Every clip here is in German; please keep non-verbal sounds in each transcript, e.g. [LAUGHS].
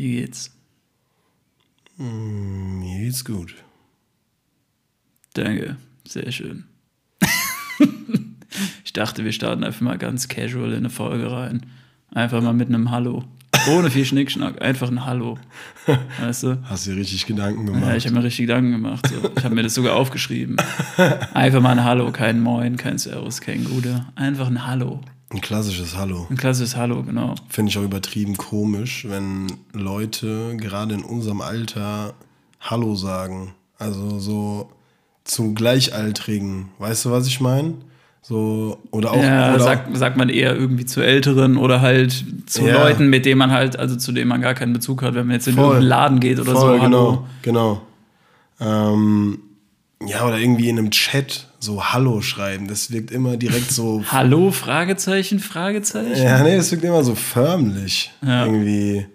wie geht's? Mm, Mir geht's gut. Danke, sehr schön. [LAUGHS] ich dachte, wir starten einfach mal ganz casual in eine Folge rein. Einfach mal mit einem Hallo. Ohne viel Schnickschnack, einfach ein Hallo. Weißt du? Hast dir richtig Gedanken Ja, gemacht? ich habe mir richtig Gedanken gemacht. So. Ich habe mir das sogar aufgeschrieben. Einfach mal ein Hallo, kein Moin, kein Servus, kein Gude. Einfach ein Hallo. Ein klassisches Hallo. Ein klassisches Hallo, genau. Finde ich auch übertrieben komisch, wenn Leute gerade in unserem Alter Hallo sagen. Also so zu Gleichaltrigen. Weißt du, was ich meine? So, oder auch. ja, oder sagt, sagt man eher irgendwie zu Älteren oder halt zu Ja. Leuten, mit denen man halt, also zu denen man gar keinen Bezug hat, wenn man jetzt in Voll. irgendeinen Laden geht oder Voll, so. Hallo. genau, genau. Ähm, ja, oder irgendwie in einem Chat so Hallo schreiben. Das wirkt immer direkt so [LAUGHS] Hallo, Fragezeichen, Fragezeichen. Ja, nee, das wirkt immer so förmlich. Ja. Irgendwie,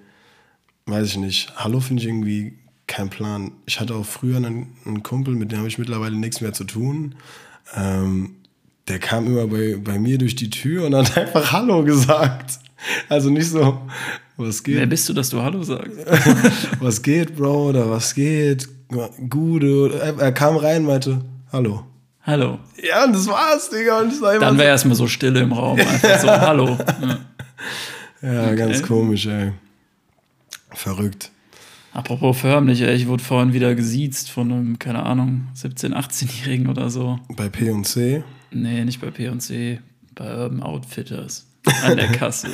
weiß ich nicht. Hallo finde ich irgendwie kein Plan. Ich hatte auch früher einen, einen Kumpel, mit dem habe ich mittlerweile nichts mehr zu tun. Ähm, der kam immer bei, bei mir durch die Tür und hat [LAUGHS] einfach Hallo gesagt. Also nicht so, was Wer geht, bist du, dass du Hallo sagst? [LAUGHS] was geht, Bro, oder was geht. Oder- Er, er kam rein und meinte, Hallo. Hallo. Ja, und das war's, Digga. Und ich war Dann so, wäre erstmal so Stille im Raum. Einfach so, [LAUGHS] Hallo. Ja. ja, ganz komisch, ey. Verrückt. Apropos förmlich, ey, ich wurde vorhin wieder gesiezt von einem, keine Ahnung, 17-, 18-Jährigen oder so. Bei P und C. Nee, nicht bei P&C, bei Urban Outfitters. An der [LAUGHS] Kasse.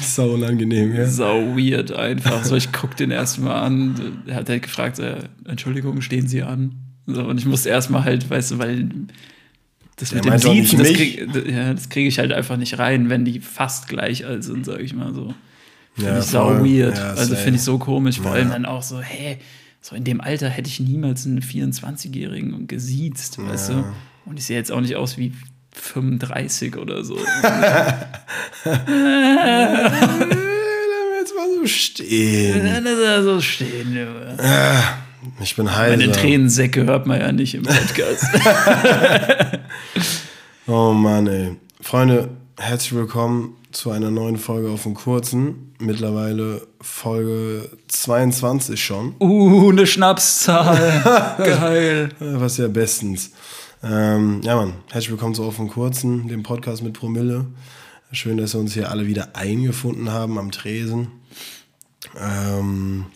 Sau unangenehm, ja. Sau weird einfach. So, ich guck den erstmal an. Er hat halt gefragt, äh, Entschuldigung, stehen Sie an? So, und ich musste erstmal halt, weißt du, weil das Der mit dem Siezen, das kriege ja, krieg ich halt einfach nicht rein, wenn die fast gleich alt sind, sag ich mal so. Finde Ja, ich sau voll. weird. Ja, also finde ich so komisch. Vor allem dann auch so, hä, so in dem Alter hätte ich niemals einen 24-Jährigen gesiezt, weißt du? Und ich sehe jetzt auch nicht aus wie 35 oder so. [LAUGHS] [LAUGHS] Lass mal so stehen. Ist er so stehen, Junge. Ich bin heiser. Meine Tränensäcke hört man ja nicht im Podcast. [LAUGHS] Oh Mann, ey. Freunde, herzlich willkommen zu einer neuen Folge auf dem Kurzen. Mittlerweile Folge 22 schon. uh, eine Schnapszahl. [LAUGHS] Geil. Was ja bestens. Ähm, ja, Mann, herzlich willkommen zu Auf dem Kurzen, dem Podcast mit Promille. Schön, dass wir uns hier alle wieder eingefunden haben am Tresen. Ähm,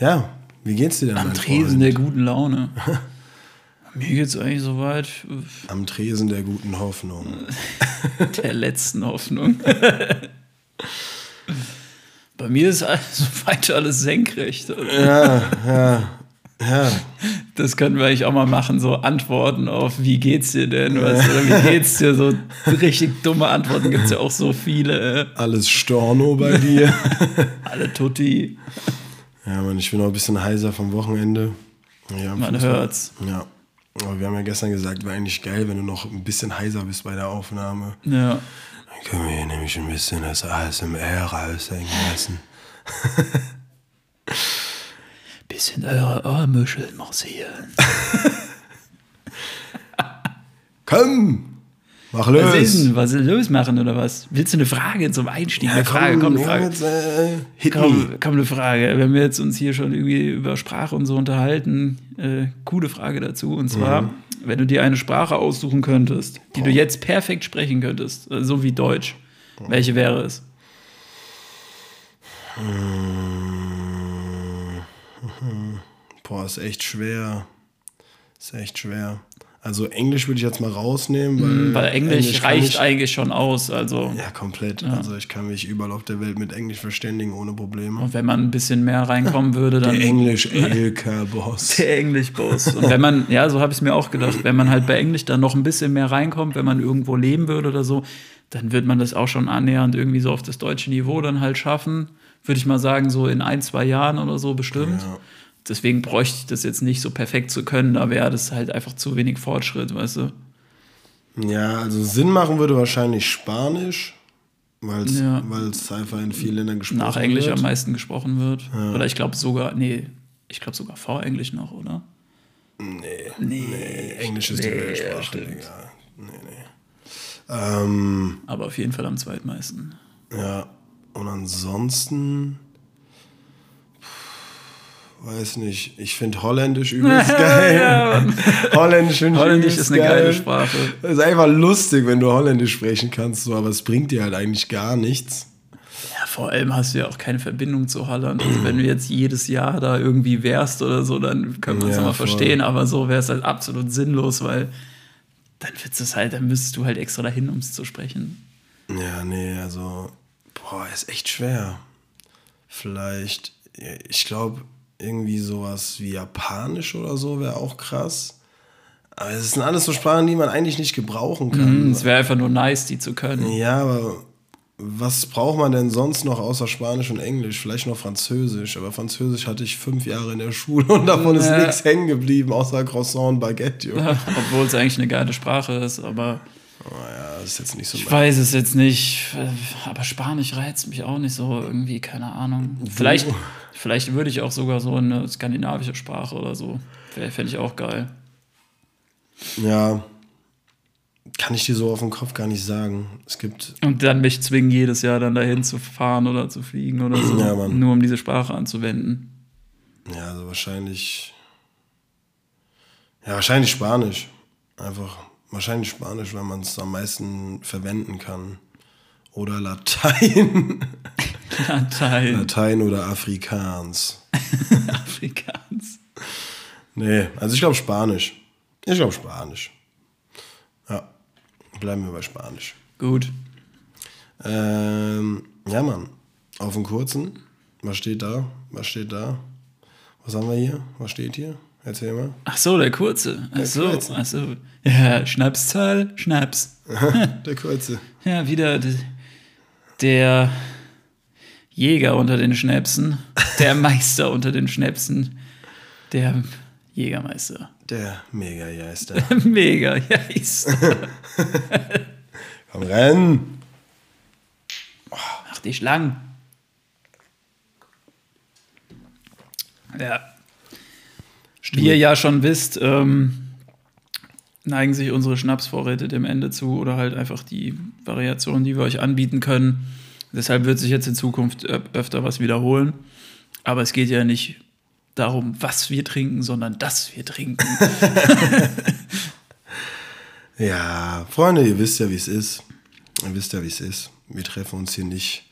ja, wie geht's dir denn, Am Tresen Freund? der guten Laune. [LAUGHS] Mir geht's eigentlich soweit Am Tresen der guten Hoffnung. [LAUGHS] der letzten Hoffnung. [LAUGHS] Bei mir ist also weiter alles senkrecht. Ja, ja, ja. Das können wir eigentlich auch mal machen, so Antworten auf wie geht's dir denn? Weißt du, wie geht's dir? So richtig dumme Antworten gibt's ja auch so viele. Äh. Alles Storno bei dir. Alle Tutti. Ja, Mann, ich bin auch ein bisschen heiser vom Wochenende. Ja, Man Fußball. hört's. Ja. Aber wir haben ja gestern gesagt, wäre eigentlich geil, wenn du noch ein bisschen heiser bist bei der Aufnahme. Ja. Dann können wir hier nämlich ein bisschen das ASMR raushängen lassen. [LAUGHS] Bisschen eure Ohrmuscheln massieren. [LAUGHS] Komm! Mach Was los! ist denn? Was ist los machen oder was? Willst du eine Frage zum Einstieg? Ja, eine Frage, komm, eine Frage. Jetzt, äh. Komm, komm, eine Frage. Wenn wir jetzt uns hier schon irgendwie über Sprache und so unterhalten, äh, coole Frage dazu. Und zwar, Mhm. wenn du dir eine Sprache aussuchen könntest, die du jetzt perfekt sprechen könntest, äh, so wie Deutsch, welche wäre es? [LAUGHS] Boah, ist echt schwer. Ist echt schwer. Also Englisch würde ich jetzt mal rausnehmen, weil, Weil Englisch, kann reicht ich- eigentlich schon aus. Also, Ja, komplett. Also ich kann mich überall auf der Welt mit Englisch verständigen ohne Probleme. und wenn man ein bisschen mehr reinkommen würde, dann. Der Englisch-LK-Boss. [LAUGHS] Der Englisch-Boss. Und wenn man, ja, so habe ich es mir auch gedacht, wenn man halt bei Englisch dann noch ein bisschen mehr reinkommt, wenn man irgendwo leben würde oder so, dann wird man das auch schon annähernd irgendwie so auf das deutsche Niveau dann halt schaffen. Würde ich mal sagen, so in ein, zwei Jahren oder so bestimmt. Ja. Deswegen bräuchte ich das jetzt nicht so perfekt zu können, da wäre das halt einfach zu wenig Fortschritt, weißt du? Ja, also Sinn machen würde wahrscheinlich Spanisch, weil es Ja. einfach in vielen Ländern gesprochen Nach Englisch wird. am meisten gesprochen wird. Oder ich glaube sogar, nee, ich glaube sogar vor Englisch noch, oder? Nee, Nee, Englisch ist die nee, Weltsprache, stimmt. Digga. Nee, nee. Ähm, Aber auf jeden Fall am zweitmeisten. ja, und ansonsten. Weiß nicht. Ich finde [LAUGHS] Holländisch übelst geil. Holländisch Holländisch ist eine geil. geile Sprache. Es ist einfach lustig, wenn du Holländisch sprechen kannst, so, aber es bringt dir halt eigentlich gar nichts. Ja, vor allem hast du ja auch keine Verbindung zu Holland. Also wenn du jetzt jedes Jahr da irgendwie wärst oder so, dann können wir uns Ja, mal verstehen. Aber so wäre es halt absolut sinnlos, weil dann wird's es halt, dann müsstest du halt extra dahin, um es zu sprechen. Ja, nee, also, boah, ist echt schwer. Vielleicht, ich glaube, irgendwie sowas wie Japanisch oder so wäre auch krass. Aber es sind alles so Sprachen, die man eigentlich nicht gebrauchen kann. Mhm, Es wäre einfach nur nice, die zu können. Ja, aber was braucht man denn sonst noch außer Spanisch und Englisch? Vielleicht noch Französisch. Aber Französisch hatte ich fünf Jahre in der Schule und davon ist Ja. nichts hängen geblieben, außer Croissant und Baguette. [LAUGHS] Obwohl es eigentlich eine geile Sprache ist, aber Oh ja, das ist jetzt nicht so ich weiß es jetzt nicht. Aber Spanisch reizt mich auch nicht so irgendwie, keine Ahnung. Vielleicht, vielleicht würde ich auch sogar so eine skandinavische Sprache oder so. Fände ich auch geil. Ja, kann ich dir so auf den Kopf gar nicht sagen. Es gibt Und dann mich zwingen, jedes Jahr dann dahin zu fahren oder zu fliegen oder so. Ja, nur um diese Sprache anzuwenden. Ja, also wahrscheinlich. Ja, wahrscheinlich Spanisch. Einfach wahrscheinlich Spanisch, weil man es am meisten verwenden kann. Oder Latein. [LAUGHS] Latein, Latein oder Afrikaans. [LAUGHS] Afrikaans. Nee, also ich glaube Spanisch. Ich glaube Spanisch. Ja, bleiben wir bei Spanisch. Gut. Ähm, ja, Mann. Auf den kurzen. Was steht da? Was steht da? Was haben wir hier? Was steht hier? Erzähl mal. Ach so, der kurze. Ach so, ach so. Ja, Schnapszahl, Schnaps. Der kurze. Ja, wieder der Jäger unter den Schnäpsen, der [LAUGHS] Meister unter den Schnäpsen, der Jägermeister. Der Mega-Geister. Mega, yes. [LAUGHS] [LAUGHS] Komm, renn! Mach dich lang. Ja. Wie ihr ja schon wisst, ähm, neigen sich unsere Schnapsvorräte dem Ende zu oder halt einfach die Variationen, die wir euch anbieten können. Deshalb wird sich jetzt in Zukunft öfter was wiederholen. Aber es geht ja nicht darum, was wir trinken, sondern dass wir trinken. [LAUGHS] Ja, Freunde, ihr wisst ja, wie es ist. Ihr wisst ja, wie es ist. Wir treffen uns hier nicht,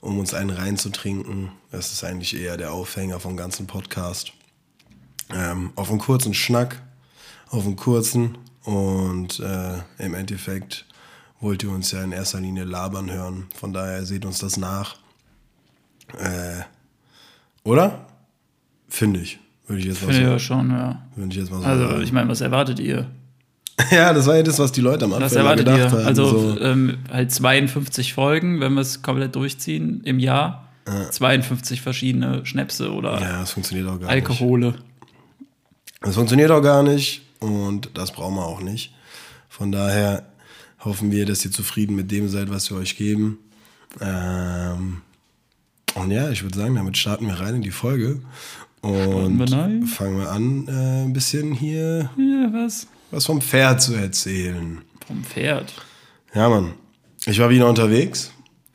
um uns einen reinzutrinken. Das ist eigentlich eher der Aufhänger vom ganzen Podcast. Ähm, auf einen kurzen Schnack, auf einen kurzen. Und äh, im Endeffekt wollt ihr uns ja in erster Linie labern hören. Von daher seht uns das nach. Äh, oder? Finde ich. Würde ich jetzt mal ja, so, schon, ja. würde ich jetzt mal so Also, sagen. ich meine, was erwartet ihr? [LAUGHS] Ja, das war ja das, was die Leute am Anfang Was immer erwartet gedacht ihr? haben. Also so. ähm, halt 52 Folgen, wenn wir es komplett durchziehen im Jahr. 52 verschiedene Schnäpse oder Ja, das funktioniert auch gar Alkohole. nicht. Das funktioniert auch gar nicht und das brauchen wir auch nicht. Von daher hoffen wir, dass ihr zufrieden mit dem seid, was wir euch geben. Ähm, und ja, ich würde sagen, damit starten wir rein in die Folge und wir fangen wir an, äh, ein bisschen hier Ja, was? was vom Pferd zu erzählen. Vom Pferd. Ja, Mann. Ich war wieder unterwegs.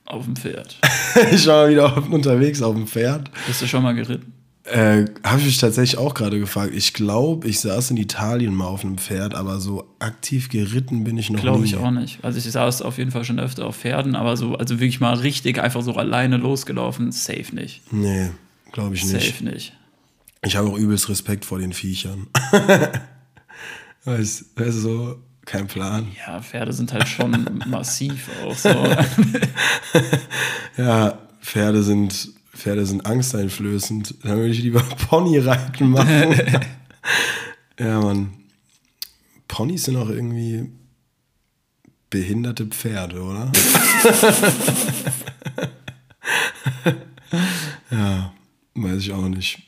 Auf dem Pferd. [LAUGHS] Ich war wieder auf- unterwegs auf dem Pferd. Bist du schon mal geritten? Äh, Habe ich mich tatsächlich auch gerade gefragt. Ich glaube, ich saß in Italien mal auf einem Pferd, aber so aktiv geritten bin ich noch Glaube nie. ich auch nicht. Also ich saß auf jeden Fall schon öfter auf Pferden, aber so, also wirklich mal richtig einfach so alleine losgelaufen, safe nicht. Nee, glaube ich nicht. Safe nicht. Ich habe auch übelst Respekt vor den Viechern. [LAUGHS] weißt du, so, kein Plan. Ja, Pferde sind halt schon [LAUGHS] massiv auch so. [LAUGHS] Ja, Pferde sind, Pferde sind angsteinflößend. Dann würde ich lieber [LAUGHS] Ponyreiten machen. [LAUGHS] ja, Mann. Ponys sind auch irgendwie behinderte Pferde, oder? [LAUGHS] ja, weiß ich auch nicht.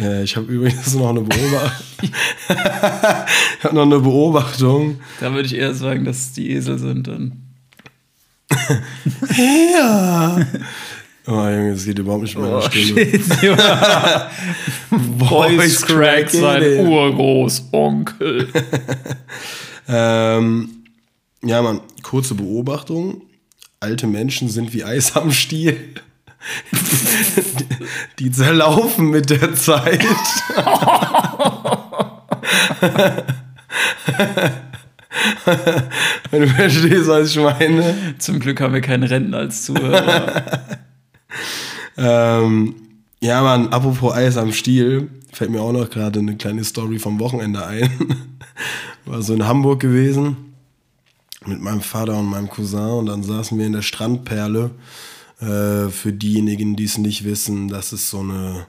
Äh, ich habe übrigens noch eine Beobachtung. ich habe noch eine Beobachtung. Da würde ich eher sagen, dass es die Esel sind dann. Ja. Oh, Junge, das geht überhaupt nicht mit meiner Stimme. [LAUGHS] Voice Crack, in sein. Urgroßonkel. [LAUGHS] Ähm, Ja, Mann, kurze Beobachtung. Alte Menschen sind wie Eis am Stiel. die, [LAUGHS] die zerlaufen mit der Zeit. Wenn du verstehst, was ich meine. Zum Glück haben wir keine Renten als Zuhörer. Ähm, ja, Mann, apropos Eis am Stiel, fällt mir auch noch gerade eine kleine Story vom Wochenende ein. [LAUGHS] War so in Hamburg gewesen mit meinem Vater und meinem Cousin und dann saßen wir in der Strandperle. Äh, für diejenigen, die es nicht wissen, das ist so eine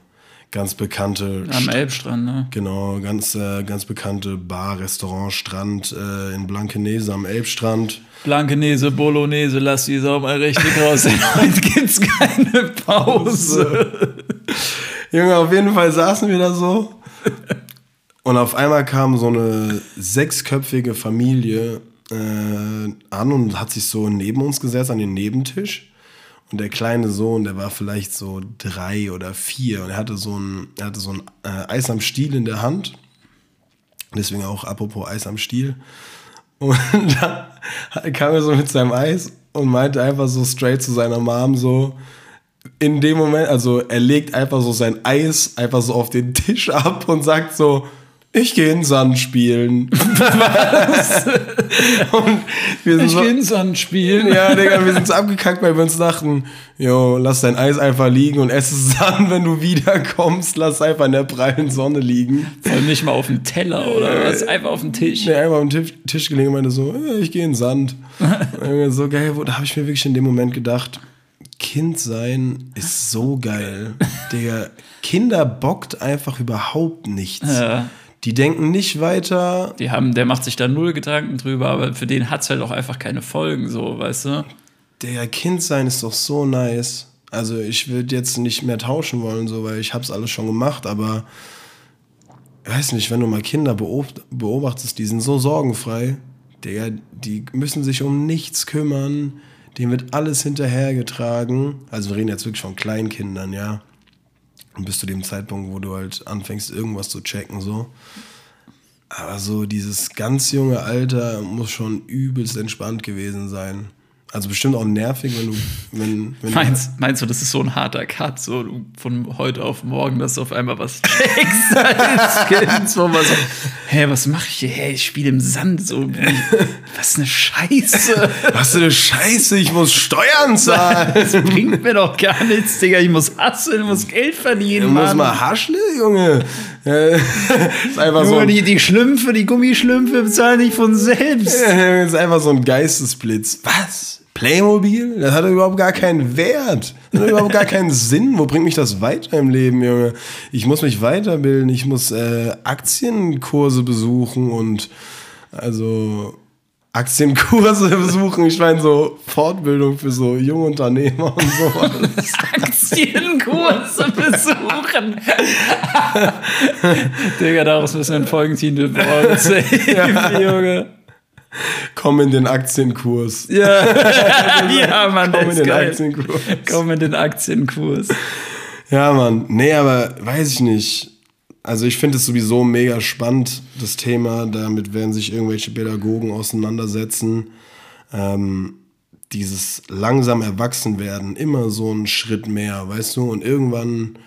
ganz bekannte. Am Elbstrand, ne? Genau, ganz, äh, ganz bekannte Bar, Restaurant, Strand äh, in Blankenese am Elbstrand. Blankenese, Bolognese, lass die Sau mal richtig [LAUGHS] raus, heute gibt's keine Pause. [LAUGHS] Junge, auf jeden Fall saßen wir da so. Und auf einmal kam so eine sechsköpfige Familie äh, an und hat sich so neben uns gesetzt an den Nebentisch. Und der kleine Sohn, der war vielleicht so drei oder vier und er hatte so ein, er hatte so ein äh, Eis am Stiel in der Hand. Deswegen auch apropos Eis am Stiel. Und [LAUGHS] da kam er so mit seinem Eis und meinte einfach so straight zu seiner Mom so, in dem Moment, also er legt einfach so sein Eis einfach so auf den Tisch [LAUGHS] ab und sagt so, ich gehe in Sand spielen. [LAUGHS] Was? Und wir sind ich so, gehe in Sand spielen. Ja, Digga, wir sind so abgekackt, weil wir uns dachten, jo, lass dein Eis einfach liegen und ess es dann, wenn du wiederkommst, lass einfach in der prallen Sonne liegen. Vor allem nicht mal auf dem Teller oder was, einfach auf dem Tisch. Nee, einfach auf dem Tisch, Tisch gelegen und meinte so, ich gehe in Sand. [LAUGHS] so geil, da habe ich mir wirklich in dem Moment gedacht, Kind sein ist so geil. [LAUGHS] Digga, Kinder bockt einfach überhaupt nichts. Ja. Die denken nicht weiter. Die haben, der macht sich da null Gedanken drüber, aber für den hat es halt auch einfach keine Folgen, so, weißt du? Der Kind sein ist doch so nice. Also ich würde jetzt nicht mehr tauschen wollen, so, weil ich hab's alles schon gemacht, aber weiß nicht, wenn du mal Kinder beobachtest, die sind so sorgenfrei, der, die müssen sich um nichts kümmern, dem wird alles hinterhergetragen. Also wir reden jetzt wirklich von Kleinkindern, ja. Bis zu dem Zeitpunkt, wo du halt anfängst, irgendwas zu checken, so. Aber so dieses ganz junge Alter muss schon übelst entspannt gewesen sein. Also bestimmt auch nervig, wenn du. Wenn, wenn meinst, du, meinst du, das ist so ein harter Cut, so von heute auf morgen, dass du auf einmal was checkst [LAUGHS] als Kind, so hä, was mache ich hier? Hä, ich spiele im Sand, so, was eine Scheiße. [LAUGHS] Was eine Scheiße, ich muss Steuern zahlen. [LAUGHS] Das bringt mir doch gar nichts, Digga, ich muss hasseln, ich muss Geld verdienen, Du musst mal haschle, Junge. ist einfach Nur so die, die Schlümpfe, die Gummischlümpfe bezahlen nicht von selbst. Das ist einfach so ein Geistesblitz. Was? Playmobil? Das hat überhaupt gar keinen Wert. Das hat überhaupt gar keinen [LAUGHS] Sinn. Wo bringt mich das weiter im Leben, Junge? Ich muss mich weiterbilden. Ich muss äh, Aktienkurse besuchen und also Aktienkurse [LAUGHS] besuchen. Ich meine so Fortbildung für so junge Unternehmer und sowas. [LAUGHS] Aktienkurse besuchen. Digga, daraus müssen wir einen Folgentitel bauen. Junge. [LAUGHS] Komm in den Aktienkurs. Ja, [LAUGHS] ja Mann, Komm in den geil. Aktienkurs. Komm in den Aktienkurs. Ja, Mann. Nee, aber weiß ich nicht. Also ich finde es sowieso mega spannend, das Thema. Damit werden sich irgendwelche Pädagogen auseinandersetzen. Ähm, dieses langsam Erwachsenwerden, immer so einen Schritt mehr, weißt du? Und irgendwann,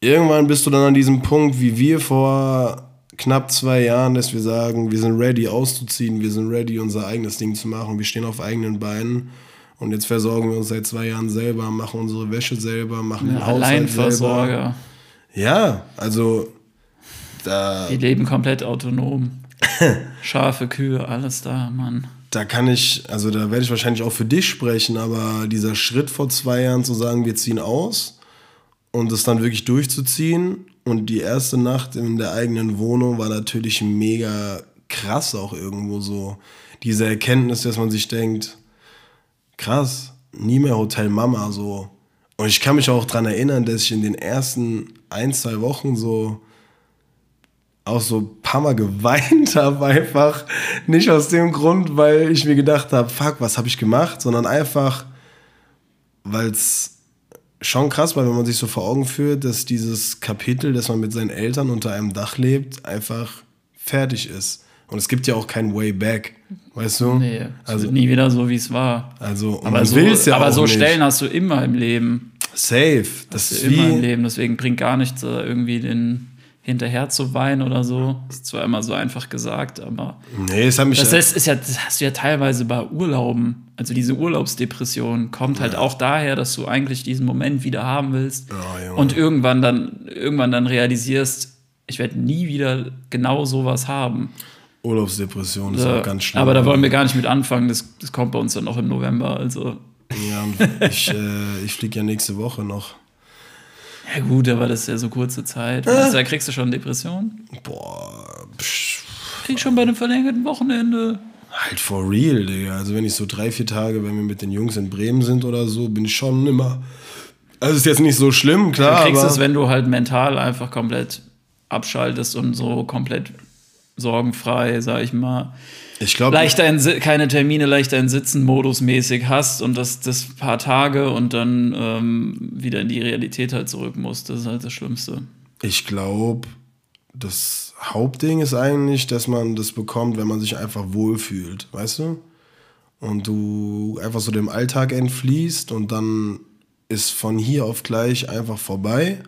irgendwann bist du dann an diesem Punkt, wie wir vor knapp zwei Jahren, dass wir sagen, wir sind ready auszuziehen, wir sind ready unser eigenes Ding zu machen, wir stehen auf eigenen Beinen und jetzt versorgen wir uns seit zwei Jahren selber, machen unsere Wäsche selber, machen ja, den Haushalt selber. Ja, also da. Wir leben komplett autonom. [LAUGHS] Schafe, Kühe, alles da, Mann. Da kann ich, also da werde ich wahrscheinlich auch für dich sprechen, aber dieser Schritt vor zwei Jahren zu sagen, wir ziehen aus und es dann wirklich durchzuziehen und die erste Nacht in der eigenen Wohnung war natürlich mega krass auch irgendwo so. Diese Erkenntnis, dass man sich denkt, krass, nie mehr Hotel Mama so. Und ich kann mich auch daran erinnern, dass ich in den ersten ein, zwei Wochen so auch so ein paar Mal [LAUGHS] geweint habe, einfach nicht aus dem Grund, weil ich mir gedacht habe, fuck, was habe ich gemacht, sondern einfach, weil es schon krass, weil wenn man sich so vor Augen führt, dass dieses Kapitel, dass man mit seinen Eltern unter einem Dach lebt, einfach fertig ist. Und es gibt ja auch kein Way Back. Weißt du? Nee, es also, nie wieder so, wie es war. Also, aber so, ja aber so Stellen hast du immer im Leben. Safe. Das ist immer im Leben. Deswegen bringt gar nichts, irgendwie den hinterher zu weinen oder so. Das ist zwar immer so einfach gesagt, aber. Nee, es hat mich. Das, heißt, ist ja, das hast du ja teilweise bei Urlauben. Also diese Urlaubsdepression kommt halt ja. auch daher, dass du eigentlich diesen Moment wieder haben willst oh, und irgendwann dann, irgendwann dann realisierst, ich werde nie wieder genau sowas haben. Urlaubsdepression ist ja, auch ganz schlimm. Aber da wollen wir gar nicht mit anfangen. Das, das kommt bei uns dann noch im November. Also. Ja, ich, äh, ich fliege ja nächste Woche noch. Ja, gut, aber das ist ja so kurze Zeit. Äh. Da kriegst du schon Depressionen? Boah. Psch. Krieg schon bei einem verlängerten Wochenende. Halt for real, Digga. Also, wenn ich so drei, vier Tage, wenn wir mit den Jungs in Bremen sind oder so, bin ich schon immer. Also, ist jetzt nicht so schlimm, klar. Du kriegst es, wenn du halt mental einfach komplett abschaltest und so komplett sorgenfrei, sag ich mal. Ich glaube. Leichter in, keine Termine, leichter in Sitzen Modus mäßig hast und das, das paar Tage und dann ähm, wieder in die Realität halt zurück musst. Das ist halt das Schlimmste. Ich glaube, das Hauptding ist eigentlich, dass man das bekommt, wenn man sich einfach wohlfühlt, weißt du? Und du einfach so dem Alltag entfließt und dann ist von hier auf gleich einfach vorbei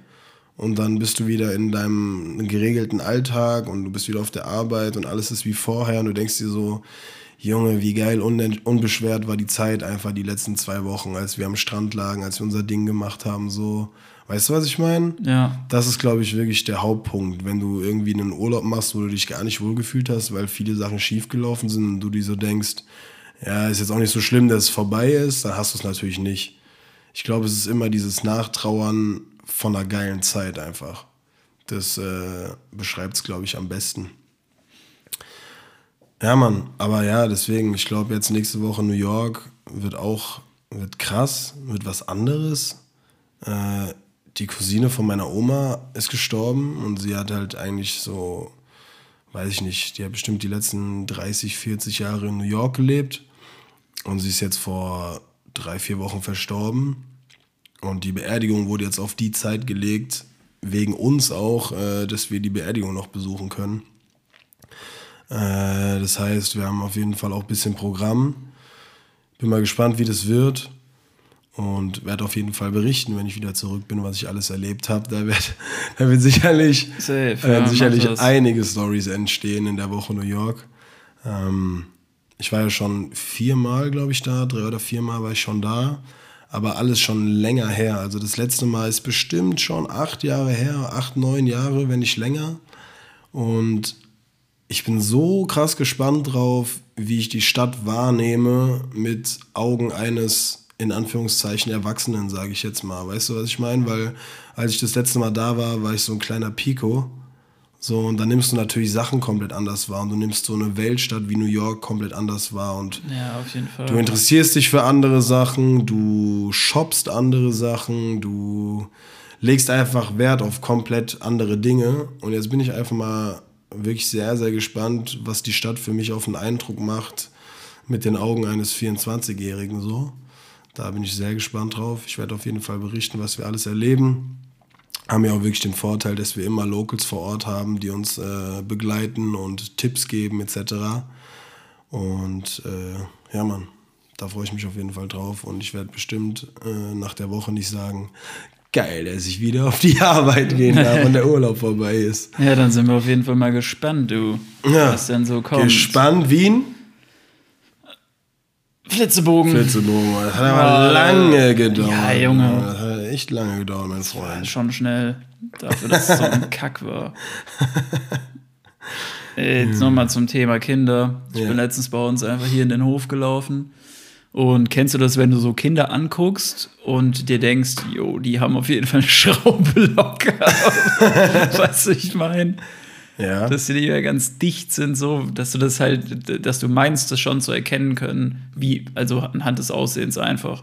und dann bist du wieder in deinem geregelten Alltag und du bist wieder auf der Arbeit und alles ist wie vorher und du denkst dir so, Junge, wie geil unbeschwert war die Zeit einfach die letzten zwei Wochen, als wir am Strand lagen, als wir unser Ding gemacht haben, so. Weißt du, was ich meine? Ja. Das ist, glaube ich, wirklich der Hauptpunkt. Wenn du irgendwie einen Urlaub machst, wo du dich gar nicht wohlgefühlt hast, weil viele Sachen schiefgelaufen sind und du dir so denkst, ja, ist jetzt auch nicht so schlimm, dass es vorbei ist, dann hast du es natürlich nicht. Ich glaube, es ist immer dieses Nachtrauern von einer geilen Zeit einfach. Das äh, beschreibt es, glaube ich, am besten. Ja, Mann, aber ja, deswegen, ich glaube, jetzt nächste Woche New York wird auch wird krass, wird was anderes. Äh, die Cousine von meiner Oma ist gestorben und sie hat halt eigentlich so, weiß ich nicht, die hat bestimmt die letzten 30, 40 Jahre in New York gelebt und sie ist jetzt vor drei, vier Wochen verstorben. Und die Beerdigung wurde jetzt auf die Zeit gelegt, wegen uns auch, äh, dass wir die Beerdigung noch besuchen können. Äh, das heißt, wir haben auf jeden Fall auch ein bisschen Programm. Bin mal gespannt, wie das wird. Und werde auf jeden Fall berichten, wenn ich wieder zurück bin, was ich alles erlebt habe. Da wird, [LAUGHS] da wird sicherlich, Safe, ja, sicherlich einige Stories entstehen in der Woche New York. Ähm, ich war ja schon viermal, glaube ich, da. Drei oder viermal war ich schon da aber alles schon länger her. Also das letzte Mal ist bestimmt schon acht Jahre her, acht, neun Jahre, wenn nicht länger. Und ich bin so krass gespannt drauf, wie ich die Stadt wahrnehme mit Augen eines in Anführungszeichen Erwachsenen, sage ich jetzt mal. Weißt du, was ich meine? Weil als ich das letzte Mal da war, war ich so ein kleiner Pico. So, und dann nimmst du natürlich Sachen komplett anders wahr und du nimmst so eine Weltstadt wie New York komplett anders wahr und ja, auf jeden Fall. du interessierst dich für andere Sachen, du shoppst andere Sachen, du legst einfach Wert auf komplett andere Dinge und jetzt bin ich einfach mal wirklich sehr, sehr gespannt, was die Stadt für mich auf den Eindruck macht mit den Augen eines 24-Jährigen so. Da bin ich sehr gespannt drauf. Ich werde auf jeden Fall berichten, was wir alles erleben haben ja auch wirklich den Vorteil, dass wir immer Locals vor Ort haben, die uns äh, begleiten und Tipps geben etc. Und äh, ja, Mann, da freue ich mich auf jeden Fall drauf und ich werde bestimmt äh, nach der Woche nicht sagen, geil, dass ich wieder auf die Arbeit gehen darf und der [LAUGHS] Urlaub vorbei ist. Ja, dann sind wir auf jeden Fall mal gespannt, du, ja. was denn so kommt. Gespannt, Wien? Flitzebogen. Flitzebogen, das hat aber lange gedauert. Ja, Junge. Echt lange gedauert, mein Freund. Schon schnell, dafür, dass es so ein [LAUGHS] Kack war. [LAUGHS] Jetzt hm. nochmal zum Thema Kinder. Ich ja. bin letztens bei uns einfach hier in den Hof gelaufen. Und kennst du das, wenn du so Kinder anguckst und dir denkst, jo, die haben auf jeden Fall eine Schraube locker? [LAUGHS] weißt du, ich meine? Ja. Dass die ja ganz dicht sind, so, dass du das halt, dass du meinst, das schon zu erkennen können, wie, also anhand des Aussehens einfach.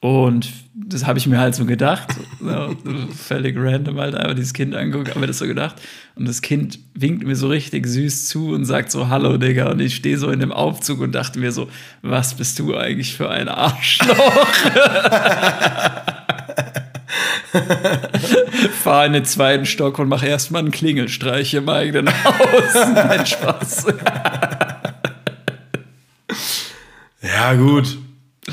Und das habe ich mir halt so gedacht, so, völlig random halt einfach dieses Kind anguckt, habe mir das so gedacht. Und das Kind winkt mir so richtig süß zu und sagt so, hallo Digga. Und ich stehe so in dem Aufzug und dachte mir so, was bist du eigentlich für ein Arschloch? [LAUGHS] Fahr in den zweiten Stock und mach erstmal einen Klingelstreich im eigenen Haus. [LAUGHS] Nein, Spaß. Ja, gut.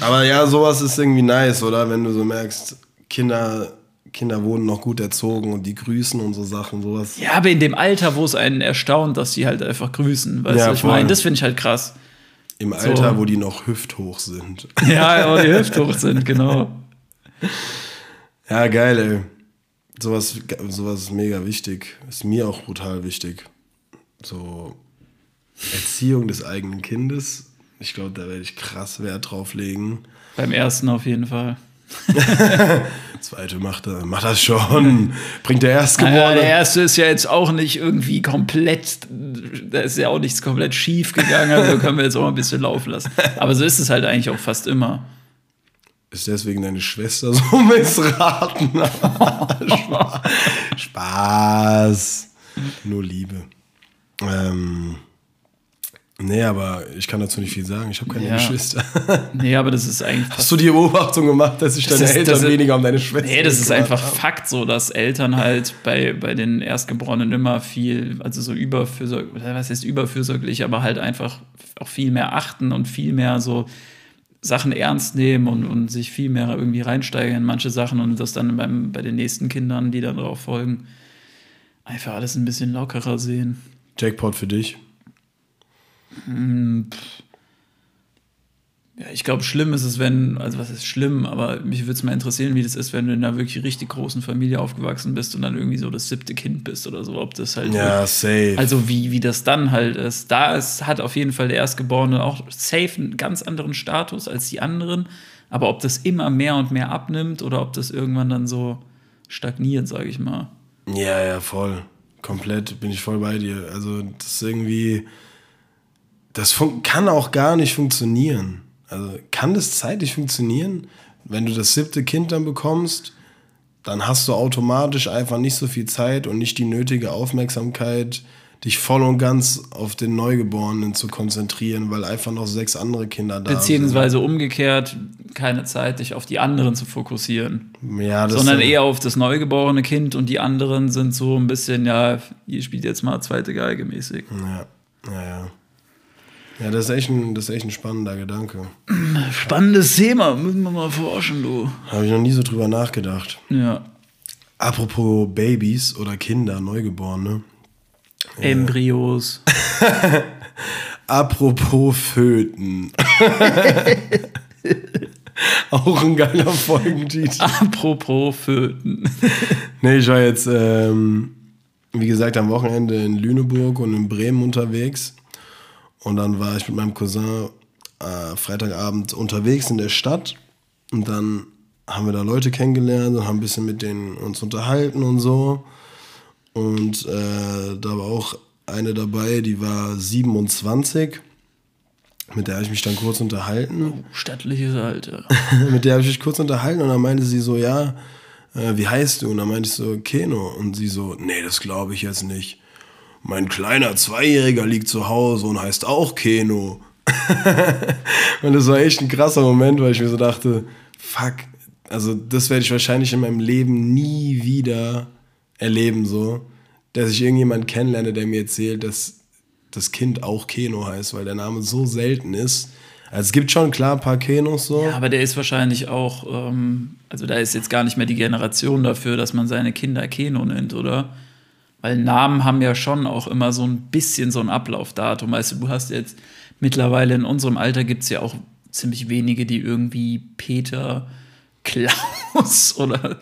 Aber ja, sowas ist irgendwie nice, oder? Wenn du so merkst, Kinder, Kinder wurden noch gut erzogen und die grüßen und so Sachen, sowas. Ja, aber in dem Alter, wo es einen erstaunt, dass die halt einfach grüßen. Weißt Ja, du, ich meine, das finde ich halt krass. Im Alter, wo die noch hüfthoch sind. [LAUGHS] Ja, aber die hüfthoch sind, genau. Ja, geil, ey. Sowas, sowas ist mega wichtig. Ist mir auch brutal wichtig. So Erziehung des eigenen Kindes. Ich glaube, da werde ich krass Wert drauf legen. Beim ersten auf jeden Fall. [LAUGHS] Zweite macht er, macht das schon. Bringt der Naja, Erstgeborene. der erste ist ja jetzt auch nicht irgendwie komplett, da ist ja auch nichts komplett schief gegangen, also können wir jetzt auch mal ein bisschen laufen lassen. Aber so ist es halt eigentlich auch fast immer. Ist deswegen deine Schwester so [LAUGHS] missraten? Spaß. Spaß. Nur Liebe. Ähm, nee, aber ich kann dazu nicht viel sagen. Ich habe keine Ja. Geschwister. [LAUGHS] Nee, aber das ist eigentlich Hast du die Beobachtung gemacht, dass sich Das deine ist- Eltern ist- weniger um deine Schwester Nee, das ist einfach haben? Fakt so, dass Eltern halt bei, bei den Erstgeborenen immer viel, also so überfürsorglich, was heißt überfürsorglich, aber halt einfach auch viel mehr achten und viel mehr so Sachen ernst nehmen und, und sich viel mehr irgendwie reinsteigern in manche Sachen und das dann beim, bei den nächsten Kindern, die dann darauf folgen, einfach alles ein bisschen lockerer sehen. Jackpot für dich. Ja, ich glaube, schlimm ist es, wenn, also was ist schlimm, aber mich würde es mal interessieren, wie das ist, wenn du in einer wirklich richtig großen Familie aufgewachsen bist und dann irgendwie so das siebte Kind bist oder so, ob das halt Ja, safe. Also wie, wie das dann halt ist. Da ist, hat auf jeden Fall der Erstgeborene auch safe einen ganz anderen Status als die anderen. Aber ob das immer mehr und mehr abnimmt oder ob das irgendwann dann so stagniert, sage ich mal. Ja, ja, voll. Komplett bin ich voll bei dir. Also, das ist irgendwie. Das kann auch gar nicht funktionieren. Also, kann das zeitlich funktionieren? Wenn du das siebte Kind dann bekommst, dann hast du automatisch einfach nicht so viel Zeit und nicht die nötige Aufmerksamkeit, dich voll und ganz auf den Neugeborenen zu konzentrieren, weil einfach noch sechs andere Kinder da Beziehungsweise umgekehrt, keine Zeit, dich auf die anderen zu fokussieren. sind. Ja, sondern eher auf das neugeborene Kind und die anderen sind so ein bisschen, ja, ihr spielt jetzt mal zweite Geige mäßig. Ja, ja, ja. Ja, das ist, echt ein, das ist echt ein spannender Gedanke. Spannendes Thema, müssen wir mal forschen, du. Habe ich noch nie so drüber nachgedacht. Ja. Apropos Babys oder Kinder, Neugeborene. Embryos. [LAUGHS] Apropos Föten. [LAUGHS] Auch ein geiler Folgentitel. Apropos Föten. [LAUGHS] Nee, ich war jetzt, ähm, wie gesagt, am Wochenende in Lüneburg und in Bremen unterwegs. Und dann war ich mit meinem Cousin äh, Freitagabend unterwegs in der Stadt. Und dann haben wir da Leute kennengelernt und haben ein bisschen mit denen uns unterhalten und so. Und äh, da war auch eine dabei, die war 27. Mit der habe ich mich dann kurz unterhalten. Stattliches Alter. [LAUGHS] mit der habe ich mich kurz unterhalten und dann meinte sie so, ja, äh, wie heißt du? Und dann meinte ich so, Keno. Und sie so, nee, das glaube ich jetzt nicht. Mein kleiner Zweijähriger liegt zu Hause und heißt auch Keno. [LAUGHS] und das war echt ein krasser Moment, weil ich mir so dachte, fuck, also das werde ich wahrscheinlich in meinem Leben nie wieder erleben, so, dass ich irgendjemand kennenlerne, der mir erzählt, dass das Kind auch Keno heißt, weil der Name so selten ist. Also es gibt schon klar ein paar Kenos so. Ja, aber der ist wahrscheinlich auch, ähm, also da ist jetzt gar nicht mehr die Generation dafür, dass man seine Kinder Keno nennt, oder? Weil Namen haben ja schon auch immer so ein bisschen so ein Ablaufdatum. Weißt du, du hast jetzt mittlerweile in unserem Alter gibt es ja auch ziemlich wenige, die irgendwie Peter, Klaus [LAUGHS] oder,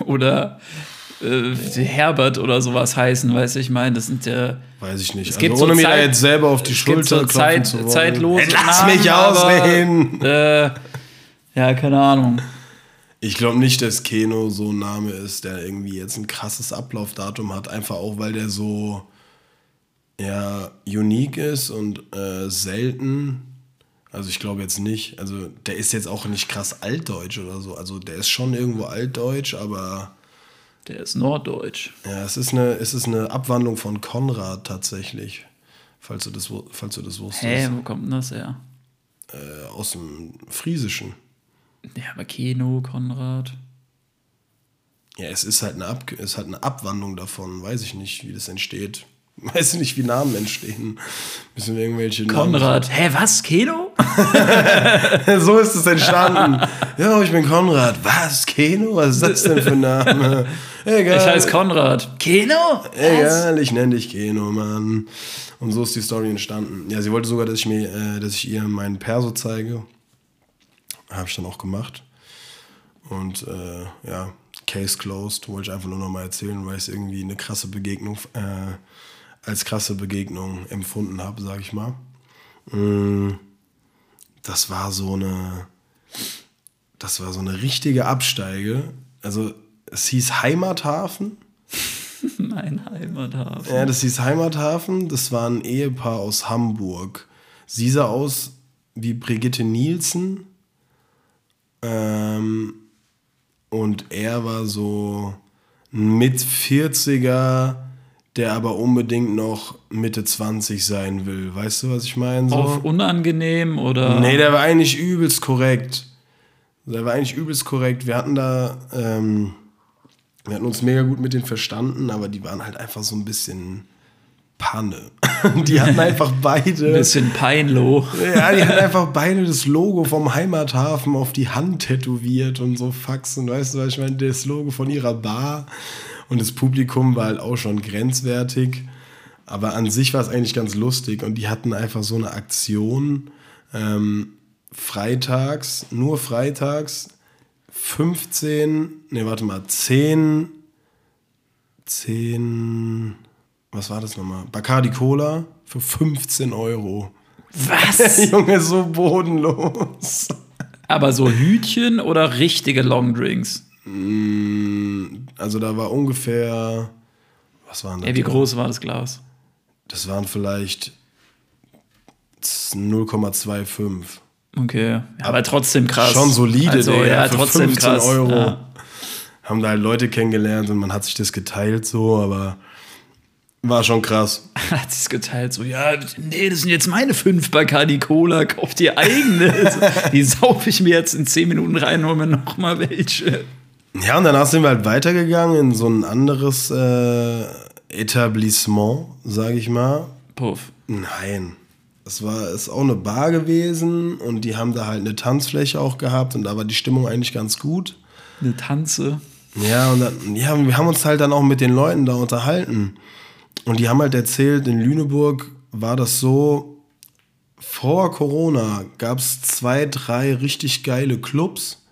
oder äh, Herbert oder sowas heißen, weißt du, ich meine, das sind ja. Weiß ich nicht. Es Also gibt ohne so mir da Zeit- jetzt selber auf die Schulter so Zeit, zu wollen. zeitlose Hey, lass Namen, mich aber, ausreden. Äh, ja, keine Ahnung. Ich glaube nicht, dass Keno so ein Name ist, der irgendwie jetzt ein krasses Ablaufdatum hat. Einfach auch, weil der so ja, unique ist und äh, selten. Also ich glaube jetzt nicht. Also der ist jetzt auch nicht krass altdeutsch oder so. Also der ist schon irgendwo altdeutsch, aber Der ist norddeutsch. ja, es ist eine, es ist eine Abwandlung von Konrad tatsächlich. Falls du das, falls du das wusstest. Hä, wo kommt denn das her? Äh, aus dem Friesischen. Ja, aber Keno, Konrad. Ja, es ist halt eine, Ab es hat eine Abwandlung davon. Weiß ich nicht, wie das entsteht. [LAUGHS] Weiß ich nicht, wie Namen entstehen. Müssen wir irgendwelche Konrad. Hä, was? Keno? [LAUGHS] so ist es entstanden. ja, ich bin Konrad. Was? Keno? Was ist das denn für ein Name? Egal. Ich heiße Konrad. Keno? Egal, ich nenne dich Keno, Mann. Und so ist die Story entstanden. Ja, sie wollte sogar, dass ich, mir, äh, dass ich ihr meinen Perso zeige. Habe ich dann auch gemacht. Und äh, ja, Case closed, wollte ich einfach nur nochmal erzählen, weil ich es irgendwie eine krasse Begegnung, äh, als krasse Begegnung empfunden habe, sag ich mal. Mm, das war so eine, das war so eine richtige Absteige. Also es hieß Heimathafen. [LAUGHS] Mein Heimathafen. Ja, das hieß Heimathafen. Das war ein Ehepaar aus Hamburg. Sie sah aus wie Brigitte Nielsen. Ähm, und er war so ein mit 40er, der aber unbedingt noch Mitte 20 sein will. Weißt du, was ich meine? So? Auf unangenehm oder? Nee, der war eigentlich übelst korrekt. Der war eigentlich übelst korrekt. Wir hatten da, ähm, wir hatten uns mega gut mit denen verstanden, aber die waren halt einfach so ein bisschen Panne. [LAUGHS] Die hatten einfach beide. Ein bisschen Peinlo. Ja, die hatten einfach beide das Logo vom Heimathafen auf die Hand tätowiert und so Faxen. Weißt du, was ich meine? Das Logo von ihrer Bar. Und das Publikum war halt auch schon grenzwertig. Aber an sich war es eigentlich ganz lustig. Und die hatten einfach so eine Aktion. Ähm, freitags, nur freitags, 15, ne, warte mal, 10, 10 was war das nochmal? Bacardi Cola für 15 Euro. Was? [LAUGHS] Junge, so bodenlos. Aber so Hütchen oder richtige Longdrinks? Mm, also da war ungefähr. Was waren das? Ey, wie groß war das Glas? Das waren vielleicht 0,25. Okay, ja, aber trotzdem krass. Schon solide, also, Digga, ja, für trotzdem 15 krass. Euro. Ja. Haben da halt Leute kennengelernt und man hat sich das geteilt so, aber war schon krass. [LAUGHS] Hat sie es geteilt, so, ja, nee, das sind jetzt meine fünf Bacardi Cola, kauf dir eigene. [LAUGHS] Die saufe ich mir jetzt in zehn Minuten rein, hol mir noch mal welche. Ja, und danach sind wir halt weitergegangen in so ein anderes äh, Etablissement, sage ich mal. Puff. Nein. Es war ist auch eine Bar gewesen und die haben da halt eine Tanzfläche auch gehabt und da war die Stimmung eigentlich ganz gut. Eine Tanze. Ja, und dann, ja, wir haben uns halt dann auch mit den Leuten da unterhalten. Und die haben halt erzählt, in Lüneburg war das so, vor Corona gab es zwei, drei richtig geile Clubs,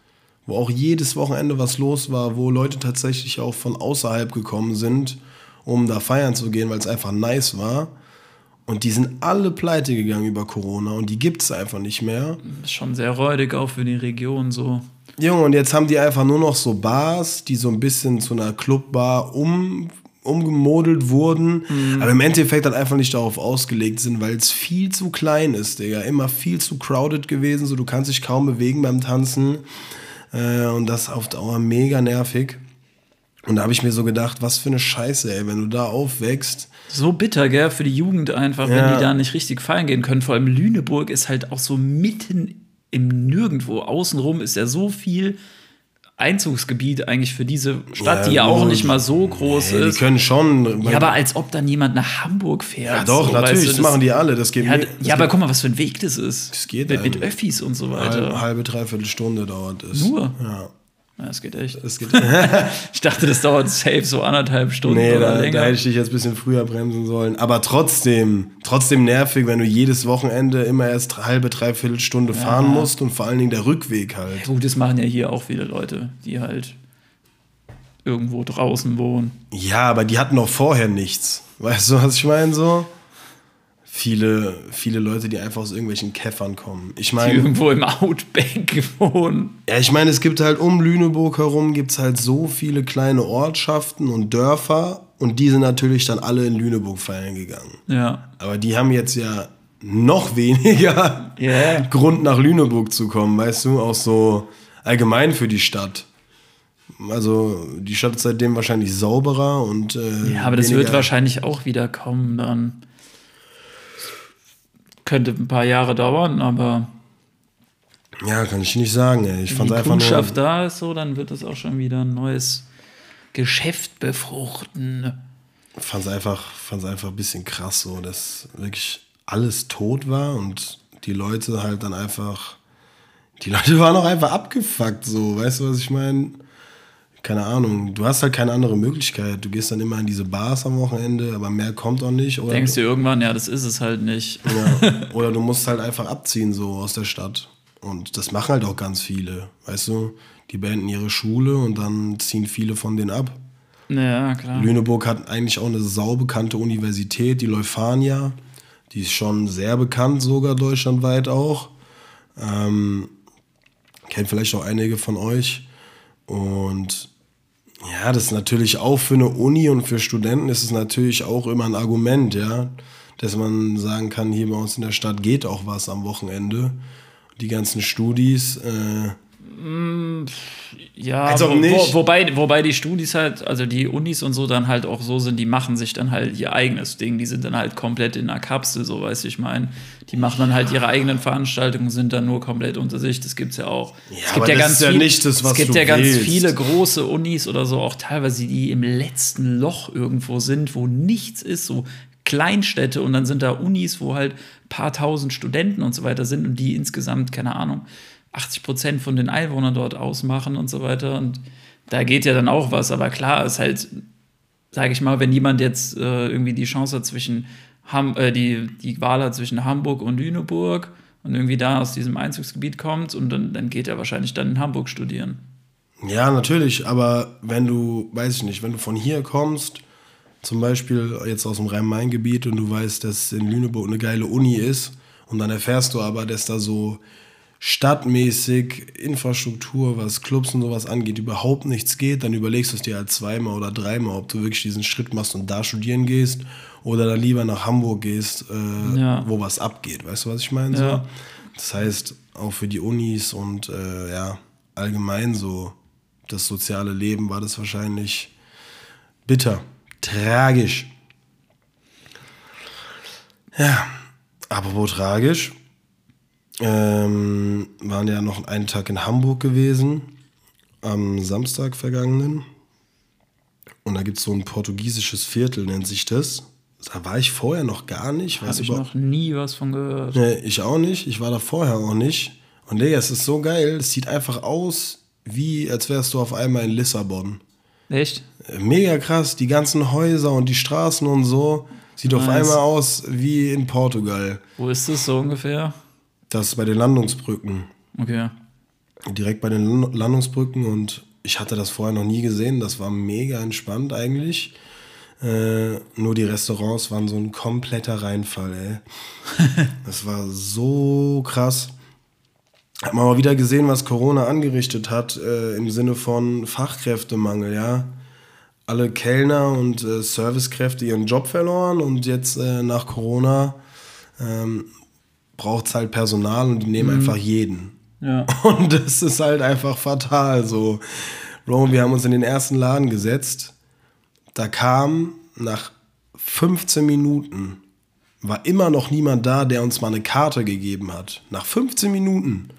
wo auch jedes Wochenende was los war, wo Leute tatsächlich auch von außerhalb gekommen sind, um da feiern zu gehen, weil es einfach nice war. Und die sind alle pleite gegangen über Corona und die gibt es einfach nicht mehr. Ist schon sehr räudig auch für die Region so. Junge, und jetzt haben die einfach nur noch so Bars, die so ein bisschen zu einer Clubbar um, umgemodelt wurden, Mhm. aber im Endeffekt halt einfach nicht darauf ausgelegt sind, weil es viel zu klein ist, Digga. Immer viel zu crowded gewesen, so du kannst dich kaum bewegen beim Tanzen. Äh, und das auf Dauer mega nervig. Und da habe ich mir so gedacht, was für eine Scheiße, ey, wenn du da aufwächst. So bitter, gell, für die Jugend einfach, wenn Ja. die da nicht richtig feiern gehen können. Vor allem Lüneburg ist halt auch so mitten im Nirgendwo. Außenrum ist ja so viel Einzugsgebiet eigentlich für diese Stadt, die ja auch nicht mal so groß die ist. können schon. Ja, aber als ob dann jemand nach Hamburg fährt. Ja, doch, so, natürlich, weißt du, das, machen die alle. Das geht Ja, das ja aber guck mal, was für ein Weg das ist. Das geht mit, mit. Öffis und so halbe, weiter. halbe, dreiviertel Stunde dauert es. Nur? Ja. Ja, das geht echt. Das geht. [LAUGHS] Ich dachte, das dauert safe so anderthalb Stunden Nee, oder da, da länger. hätte ich dich jetzt ein bisschen früher bremsen sollen. Aber trotzdem, trotzdem nervig, wenn du jedes Wochenende immer erst halbe, dreiviertel Stunde fahren musst und vor allen Dingen der Rückweg halt. Gut, das machen ja hier auch viele Leute, die halt irgendwo draußen wohnen. Ja, aber die hatten auch vorher nichts. Weißt du, was ich meine so? Viele, viele Leute, die einfach aus irgendwelchen Käffern kommen. Ich Die meine, irgendwo im Outback [LAUGHS] wohnen. ja, ich meine, es gibt halt um Lüneburg herum gibt's halt so viele kleine Ortschaften und Dörfer und die sind natürlich dann alle in Lüneburg feiern gegangen. Ja. Aber die haben jetzt ja noch weniger Ja. [LAUGHS] Grund nach Lüneburg zu kommen, weißt du, auch so allgemein für die Stadt. Also die Stadt ist seitdem wahrscheinlich sauberer und äh, Ja, aber das wird wahrscheinlich auch wieder kommen dann. Könnte ein paar Jahre dauern, aber Ja, kann ich nicht sagen. Ey. Ich wenn fand die einfach nur. Da ist, so, dann wird das auch schon wieder ein neues Geschäft befruchten. Fand es einfach, fand's einfach ein bisschen krass, so, dass wirklich alles tot war und die Leute halt dann einfach. Die Leute waren auch einfach abgefuckt, so, weißt du, was ich meine? Keine Ahnung, du hast halt keine andere Möglichkeit. Du gehst dann immer in diese Bars am Wochenende, aber mehr kommt auch nicht. Oder Denkst du irgendwann, ja, das ist es halt nicht. Oder, [LAUGHS] oder du musst halt einfach abziehen, so aus der Stadt. Und das machen halt auch ganz viele, weißt du? Die beenden ihre Schule und dann ziehen viele von denen ab. Ja, klar. Lüneburg hat eigentlich auch eine saubekannte Universität, die Leuphania. Die ist schon sehr bekannt, sogar deutschlandweit auch. Ähm, kennt vielleicht auch einige von euch. Und ja, das ist natürlich auch für eine Uni und für Studenten ist es natürlich auch immer ein Argument, ja, dass man sagen kann, hier bei uns in der Stadt geht auch was am Wochenende. Die ganzen Studis, äh, Ja, Als ob wo. Wo, wobei, wobei die Studis halt, also die Unis und so dann halt auch so sind, die machen sich dann halt ihr eigenes Ding. Die sind dann halt komplett in einer Kapsel, so weiß ich mein. Die machen dann halt ihre eigenen Veranstaltungen, sind dann nur komplett unter sich. Das gibt's ja auch. Ja, es gibt ja das ganz ist ja viel, nicht das, was Es gibt ja ganz viele große Unis oder so, auch teilweise, die im letzten Loch irgendwo sind, wo nichts ist, so Kleinstädte und dann sind da Unis, wo halt paar tausend Studenten und so weiter sind und die insgesamt, keine Ahnung, 80 Prozent von den Einwohnern dort ausmachen und so weiter. Und da geht ja dann auch was. Aber klar, ist halt, sage ich mal, wenn jemand jetzt äh, irgendwie die Chance hat zwischen Ham äh, die, die Wahl hat zwischen Hamburg und Lüneburg und irgendwie da aus diesem Einzugsgebiet kommt und dann, dann geht er wahrscheinlich dann in Hamburg studieren. Ja, natürlich, aber wenn du, weiß ich nicht, wenn du von hier kommst, zum Beispiel jetzt aus dem Rhein-Main-Gebiet und du weißt, dass in Lüneburg eine geile Uni ist und dann erfährst du aber, dass da so stadtmäßig Infrastruktur, was Clubs und sowas angeht, überhaupt nichts geht, dann überlegst du es dir halt zweimal oder dreimal, ob du wirklich diesen Schritt machst und da studieren gehst oder dann lieber nach Hamburg gehst, äh, Ja. wo was abgeht. Weißt du, was ich meine? Ja. So? Das heißt, auch für die Unis und äh, ja, allgemein so das soziale Leben war das wahrscheinlich bitter, tragisch. Ja, apropos tragisch, ähm, waren ja noch einen Tag in Hamburg gewesen, am Samstag vergangenen. Und da gibt es so ein portugiesisches Viertel, nennt sich das. Da war ich vorher noch gar nicht. Habe ich noch nie was von gehört. Nee, ich auch nicht. Ich war da vorher auch nicht. Und Digga, es ist so geil. Es sieht einfach aus, wie als wärst du auf einmal in Lissabon. Echt? Äh, Mega krass. Die ganzen Häuser und die Straßen und so. Sieht auf Nice. einmal aus wie in Portugal. Wo ist das so ungefähr? Das ist bei den Landungsbrücken. Okay. Direkt bei den Lan- Landungsbrücken. Und ich hatte das vorher noch nie gesehen. Das war mega entspannt eigentlich. Äh, nur die Restaurants waren so ein kompletter Reinfall, ey. [LAUGHS] Das war so krass. Hat man mal wieder gesehen, was Corona angerichtet hat, äh, im Sinne von Fachkräftemangel, ja. Alle Kellner und äh, Servicekräfte ihren Job verloren und jetzt äh, nach Corona ähm, braucht es halt Personal und die nehmen einfach jeden. Ja. [LAUGHS] Und das ist halt einfach fatal. So, Bro, wir haben uns in den ersten Laden gesetzt. Da kam nach 15 Minuten, war immer noch niemand da, der uns mal eine Karte gegeben hat. Nach 15 Minuten.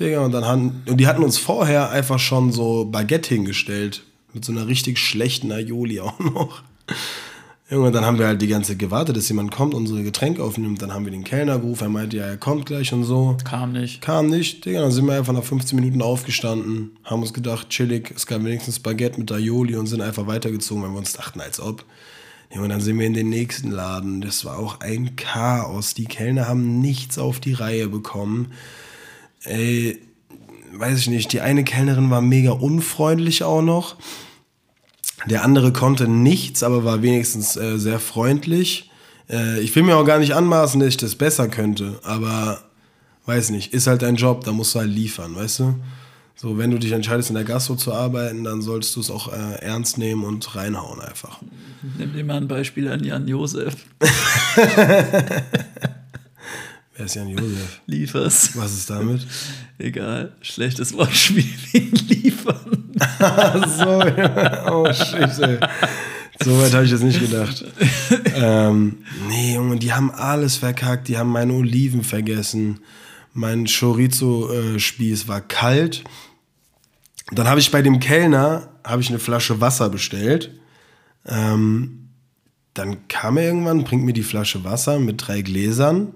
Digga, und dann hatten, und die hatten uns vorher einfach schon so Baguette hingestellt. Mit so einer richtig schlechten Aioli auch noch. Junge, dann haben wir halt die ganze Zeit gewartet, dass jemand kommt, unsere Getränke aufnimmt. Dann haben wir den Kellner gerufen, er meinte, ja, er kommt gleich und so. Kam nicht. Kam nicht, Digga, dann sind wir einfach nach 15 Minuten aufgestanden, haben uns gedacht, chillig, es gab wenigstens Baguette mit Aioli und sind einfach weitergezogen, weil wir uns dachten, als ob. Und dann sind wir in den nächsten Laden. Das war auch ein Chaos. Die Kellner haben nichts auf die Reihe bekommen. Ey, weiß ich nicht, die eine Kellnerin war mega unfreundlich auch noch. Der andere konnte nichts, aber war wenigstens äh, sehr freundlich. Äh, ich will mir auch gar nicht anmaßen, dass ich das besser könnte, aber weiß nicht, ist halt dein Job, da musst du halt liefern, weißt du? So, wenn du dich entscheidest, in der Gastro zu arbeiten, dann solltest du es auch äh, ernst nehmen und reinhauen einfach. Nimm dir mal ein Beispiel an Jan Josef. [LAUGHS] Wer ist Jan Josef? [LAUGHS] Liefers. Was ist damit? Egal. Schlechtes Wortspiel [LAUGHS] wegen liefern. so, ja. Oh, shit, ey. So weit habe ich jetzt nicht gedacht. ähm, nee, Junge, die haben alles verkackt. Die haben meine Oliven vergessen. Mein Chorizo-Spieß war kalt. dann habe ich bei dem Kellner habe ich eine Flasche Wasser bestellt. Ähm, dann kam er irgendwann, bringt mir die Flasche Wasser mit drei Gläsern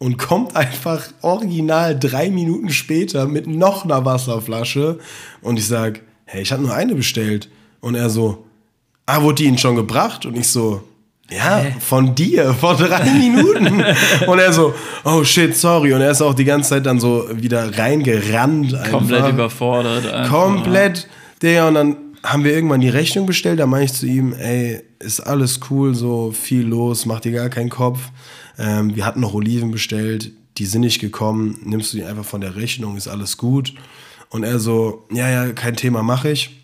und kommt einfach original drei Minuten später mit noch einer Wasserflasche. Und ich sag, hey, ich habe nur eine bestellt. Und er so, ah, wurde die Ihnen schon gebracht? Und ich so, ja, von dir, vor drei [LAUGHS] Minuten. und er so, oh shit, sorry. Und er ist auch die ganze Zeit dann so wieder reingerannt. Einfach. Komplett überfordert. Einfach, Komplett. Der, und dann haben wir irgendwann die Rechnung bestellt. Da meine ich zu ihm, ey, ist alles cool, so viel los, mach dir gar keinen Kopf. Ähm, wir hatten noch Oliven bestellt, die sind nicht gekommen. Nimmst du die einfach von der Rechnung, ist alles gut. Und er so, ja, ja, kein Thema, mache ich.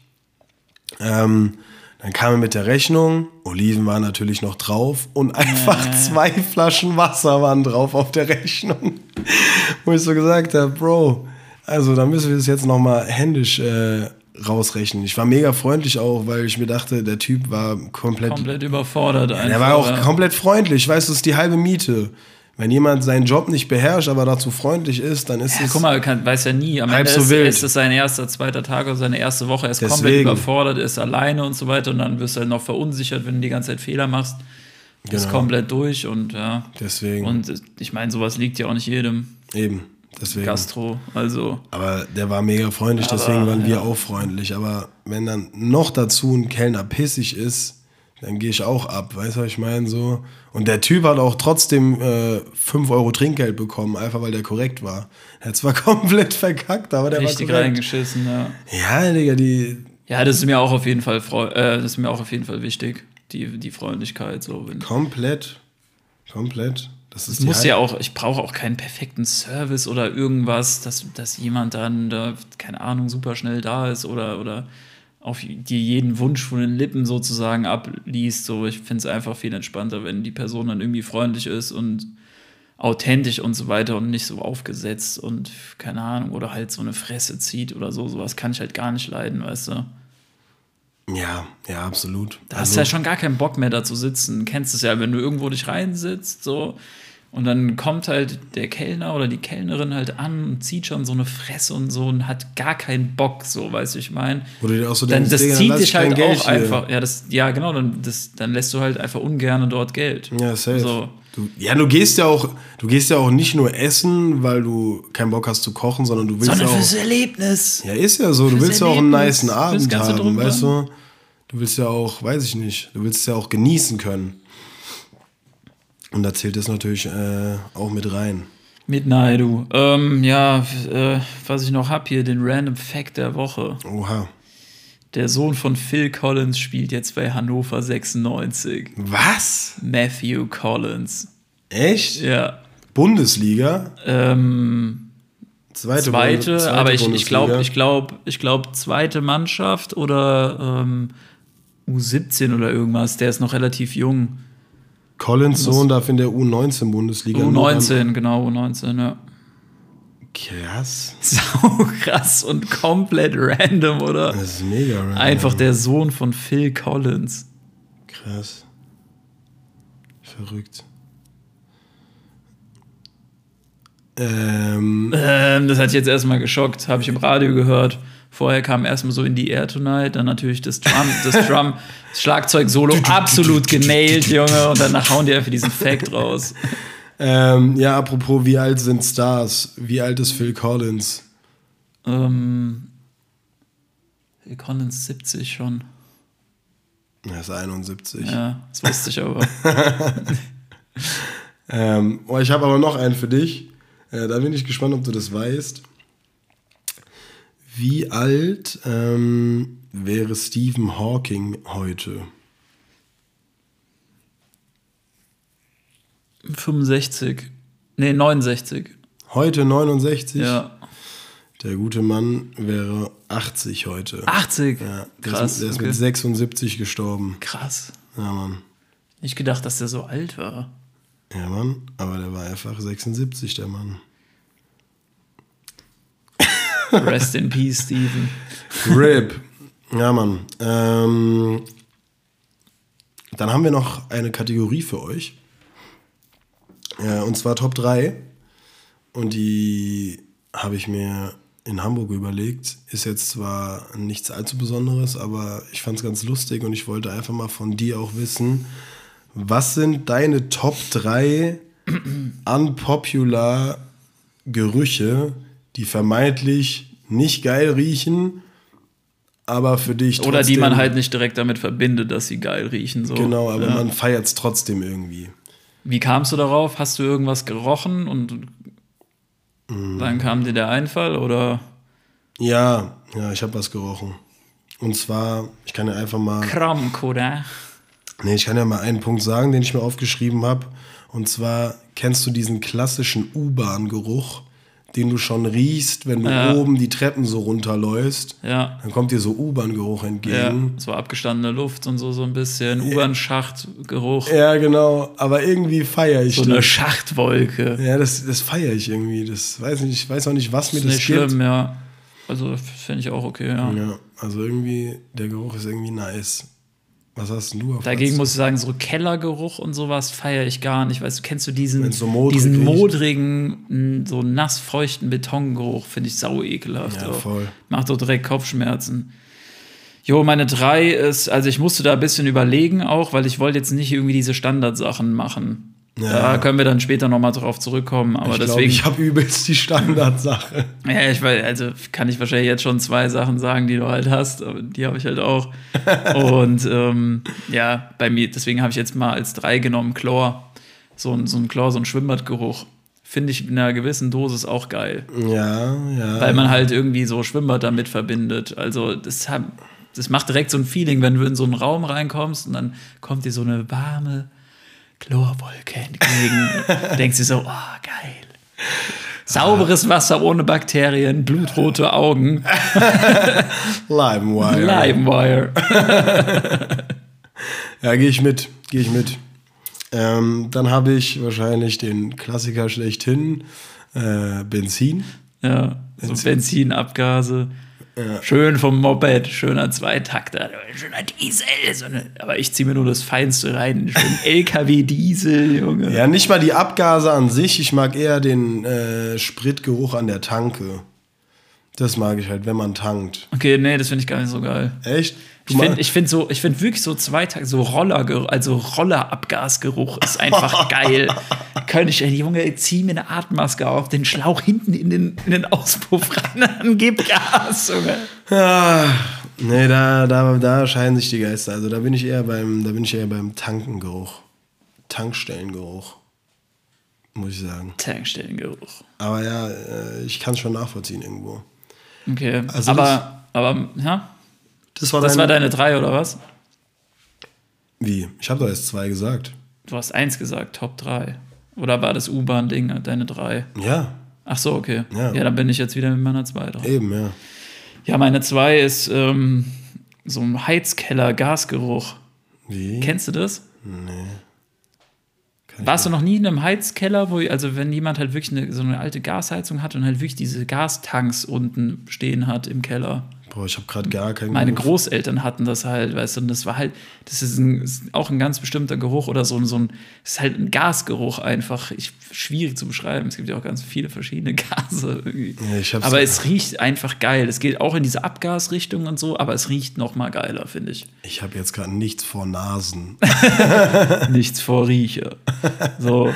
Ähm, dann kam er mit der Rechnung, Oliven waren natürlich noch drauf und einfach Ja. zwei Flaschen Wasser waren drauf auf der Rechnung. [LAUGHS] Wo ich so gesagt habe, Bro, also da müssen wir das jetzt nochmal händisch äh, rausrechnen. Ich war mega freundlich auch, weil ich mir dachte, der Typ war komplett, Komplett überfordert. Einfach, der war auch ja. komplett freundlich. Weißt du, das ist die halbe Miete. Wenn jemand seinen Job nicht beherrscht, aber dazu freundlich ist, dann ist Ja, es. guck mal, kann, weiß ja nie. Am Halb Ende so ist, wild. ist es sein erster, zweiter Tag oder seine erste Woche. Er ist komplett Deswegen. überfordert, ist alleine und so weiter. Und dann wirst du halt noch verunsichert, wenn du die ganze Zeit Fehler machst. Ist Genau. komplett durch und ja. Deswegen. Und ich meine, sowas liegt ja auch nicht jedem Eben. Deswegen. Gastro. Also, Aber der war mega freundlich, Aber, deswegen waren wir ja. auch freundlich. Aber wenn dann noch dazu ein Kellner pissig ist, dann gehe ich auch ab. Weißt du, was ich meine? So. Und der Typ hat auch trotzdem äh, 5 Euro Trinkgeld bekommen, einfach weil der korrekt war. Er hat zwar [LAUGHS] komplett verkackt, aber der richtig war korrekt. reingeschissen, ja. Ja, Digga, die. Ja, das ist mir auch auf jeden Fall äh, das ist mir auch auf jeden Fall wichtig. Die, die Freundlichkeit. So. Komplett. Komplett. Das ist muss ja auch, ich brauche auch keinen perfekten Service oder irgendwas, dass, dass jemand dann da, keine Ahnung, super schnell da ist oder, oder auf dir jeden Wunsch von den Lippen sozusagen abliest. So, ich finde es einfach viel entspannter, wenn die Person dann irgendwie freundlich ist und authentisch und so weiter und nicht so aufgesetzt und keine Ahnung, oder halt so eine Fresse zieht oder so. Sowas kann ich halt gar nicht leiden, weißt du. Ja, ja, absolut. Da hast du ja schon gar keinen Bock mehr da zu sitzen. Kennst es ja, wenn du irgendwo dich reinsitzt, so. Und dann kommt halt der Kellner oder die Kellnerin halt an und zieht schon so eine Fresse und so und hat gar keinen Bock, so, weißt du, ich meine. Du dir auch so Dann, das dann zieht dich halt Geld auch hier. einfach. Ja, das, ja genau, dann, das, dann lässt du halt einfach ungern dort Geld. Ja, safe. So. Du, ja, du gehst ja auch, du gehst ja auch nicht nur essen, weil du keinen Bock hast zu kochen, sondern du willst Sondern ja auch. fürs Erlebnis. Ja, ist ja so. Du Fürs willst ja auch einen niceen Abend haben, weißt du? Du willst ja auch, weiß ich nicht, du willst es ja auch genießen können. Und da zählt das natürlich äh, auch mit rein. Mit Naidu. Ähm, ja, äh, was ich noch hab hier, den Random Fact der Woche. Oha. Der Sohn von Phil Collins spielt jetzt bei Hannover 96. Was? Matthew Collins. Echt? Ja. Bundesliga? Ähm, Zweite, zweite, zweite aber ich, ich glaube, ich glaube, ich glaube, zweite Mannschaft oder ähm, U17 oder irgendwas. Der ist noch relativ jung. Collins Sohn darf in der U19-Bundesliga. U19, genau, U19, ja. Krass. [LAUGHS] Sau krass und komplett random, oder? Das ist mega random. Einfach der Sohn von Phil Collins. Krass. Verrückt. Ähm, Ähm, das hat ich jetzt erstmal geschockt, habe ich im Radio gehört. Vorher kam erstmal so in die Air Tonight, dann natürlich das Drum, das Drum, das Schlagzeug-Solo absolut genailt, Junge, und danach hauen die einfach diesen Fact raus. ähm, ja, apropos, wie alt sind Stars? Wie alt ist Phil Collins? Ähm, Phil Collins 70 schon. Er ist 71. Ja, das wusste ich aber. [LAUGHS] Ähm, oh, ich habe aber noch einen für dich. Äh, da bin ich gespannt, ob du das weißt. Wie alt ähm, wäre Stephen Hawking heute? 65. Nee, 69. Heute 69? Ja. Der gute Mann wäre 80 heute. 80. Ja, der Krass. ist, der ist okay. mit 76 gestorben. Krass. Ja, Mann. Nicht gedacht, dass der so alt war. Ja, Mann. Aber der war einfach 76, der Mann. [LAUGHS] Rest in Peace, Steven. RIP. Ja, Mann. Ähm, dann haben wir noch eine Kategorie für euch. Ja, und zwar Top 3. Und die habe ich mir in Hamburg überlegt. Ist jetzt zwar nichts allzu Besonderes, aber ich fand es ganz lustig und ich wollte einfach mal von dir auch wissen, was sind deine Top 3 unpopular Gerüche, die vermeintlich nicht geil riechen, aber für dich Oder die man halt nicht direkt damit verbindet, dass sie geil riechen. So. Genau, aber ja. man feiert es trotzdem irgendwie. Wie kamst du darauf? Hast du irgendwas gerochen und Mm. dann kam dir der Einfall oder Ja, ja, ich habe was gerochen. Und zwar, ich kann ja einfach mal. Kramk, oder? Nee, ich kann ja mal einen Punkt sagen, den ich mir aufgeschrieben habe. Und zwar kennst du diesen klassischen U-Bahn-Geruch, den du schon riechst, wenn du Ja. oben die Treppen so runterläufst. Ja. Dann kommt dir so U-Bahn-Geruch Ja, entgegen. so abgestandene Luft und so, so ein bisschen U-Bahn-Schachtgeruch. Ja. genau. Aber irgendwie feiere ich So eine das. Schachtwolke. Ja, das, das feiere ich irgendwie. Das weiß nicht, ich weiß auch nicht, was mir Ist das nicht gibt. schlimm, ja. Also finde ich auch okay, ja. Ja, also irgendwie, der Geruch ist irgendwie nice. Was hast du auf Dagegen Platz? muss ich sagen, so Kellergeruch und sowas feiere ich gar nicht. Weißt du, kennst du diesen, so modrig diesen modrigen, so nassfeuchten Betongeruch? Finde ich sau ekelhaft. Ja, voll. Macht doch direkt Kopfschmerzen. Jo, meine drei ist, also ich musste da ein bisschen überlegen auch, weil ich wollte jetzt nicht irgendwie diese Standardsachen machen. Ja. Da können wir dann später nochmal drauf zurückkommen. Aber ich deswegen. ich habe übelst die Standardsache. Ja, ich weiß, also kann ich wahrscheinlich jetzt schon zwei Sachen sagen, die du halt hast, aber die habe ich halt auch. Und ähm, ja, bei mir, deswegen habe ich jetzt mal als drei genommen Chlor. So ein, so ein Chlor, so ein Schwimmbadgeruch. Finde ich in einer gewissen Dosis auch geil. Ja, ja. Weil man halt irgendwie so Schwimmbad damit verbindet. Also das, hat, das macht direkt so ein Feeling, wenn du in so einen Raum reinkommst und dann kommt dir so eine warme Chlorwolke entgegen. [LAUGHS] Du denkst dir so, oh, geil. Sauberes Wasser ohne Bakterien, blutrote Augen, [LAUGHS] Limewire. Limewire. [LAUGHS] Ja, gehe ich mit. Gehe ich mit. Ähm, dann habe ich wahrscheinlich den Klassiker schlechthin: äh, Benzin. Ja, so Benzinabgase. Schön vom Moped, schöner Zweitakter, schöner Diesel. So eine, aber ich ziehe mir nur das Feinste rein. Schön LKW-Diesel, [LAUGHS] Junge. Ja, nicht mal die Abgase an sich. Ich mag eher den äh, Spritgeruch an der Tanke. Das mag ich halt, wenn man tankt. Okay, nee, das finde ich gar nicht so geil. Echt? Du Ich finde ich find so, ich find wirklich so Zweitakt, so Roller, also Rollerabgasgeruch ist einfach [LAUGHS] geil. Könnte ich, Junge, zieh mir eine Atemmaske auf, den Schlauch hinten in den, in den Auspuff rein, [LAUGHS] dann gib Gas, Junge. Nee, da, da, da scheiden sich die Geister. Also da bin ich eher beim, da bin ich eher beim Tankengeruch. Tankstellengeruch. Muss ich sagen. Tankstellengeruch. Aber ja, äh, ich kann es schon nachvollziehen irgendwo. Okay, Also aber, aber, ja, Das war, das deine, war deine drei oder was? Wie? Ich habe doch erst zwei gesagt. Du hast eins gesagt, Top 3. Oder war das U-Bahn-Ding deine drei? Ja, Ach so, okay. Ja. Ja, dann bin ich jetzt wieder mit meiner zwei dran. eben, ja. Ja, meine zwei ist ähm, so ein Heizkeller-Gasgeruch. Wie? Kennst du das? Ich Warst du noch nie in einem Heizkeller, wo, also wenn jemand halt wirklich eine, so eine alte Gasheizung hat und halt wirklich diese Gastanks unten stehen hat im Keller? Boah, ich habe gerade gar keinen Meine Geruch. Großeltern hatten das halt, weißt du, und das war halt, das ist, ein, ist auch ein ganz bestimmter Geruch oder so, ein- so ein, es ist halt ein Gasgeruch einfach. Ich, schwierig zu beschreiben. Es gibt ja auch ganz viele verschiedene [LAUGHS] Gase irgendwie. Ja, aber es riecht einfach geil. Es geht auch in diese Abgasrichtung und so, aber es riecht noch mal geiler, finde ich. Ich habe jetzt gerade nichts vor Nasen. [LAUGHS] Nichts vor Rieche. So.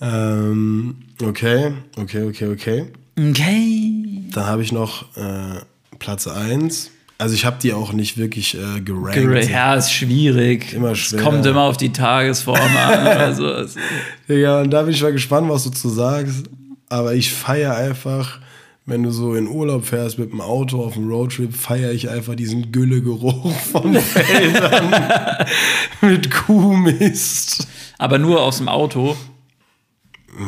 ähm, okay, okay, okay, okay. Okay. Dann habe ich noch äh, Platz 1. Also ich habe die auch nicht wirklich äh, gerankt. Ger- Ja, ist schwierig. Immer Es schwer. kommt immer auf die Tagesform an. [LAUGHS] Also, es- Ja, und da bin ich mal gespannt, was du zu sagst. Aber ich feiere einfach, wenn du so in Urlaub fährst mit dem Auto auf dem Roadtrip, feiere ich einfach diesen Güllegeruch [LAUGHS] von Feldern [LAUGHS] mit Kuhmist. aber nur aus dem Auto.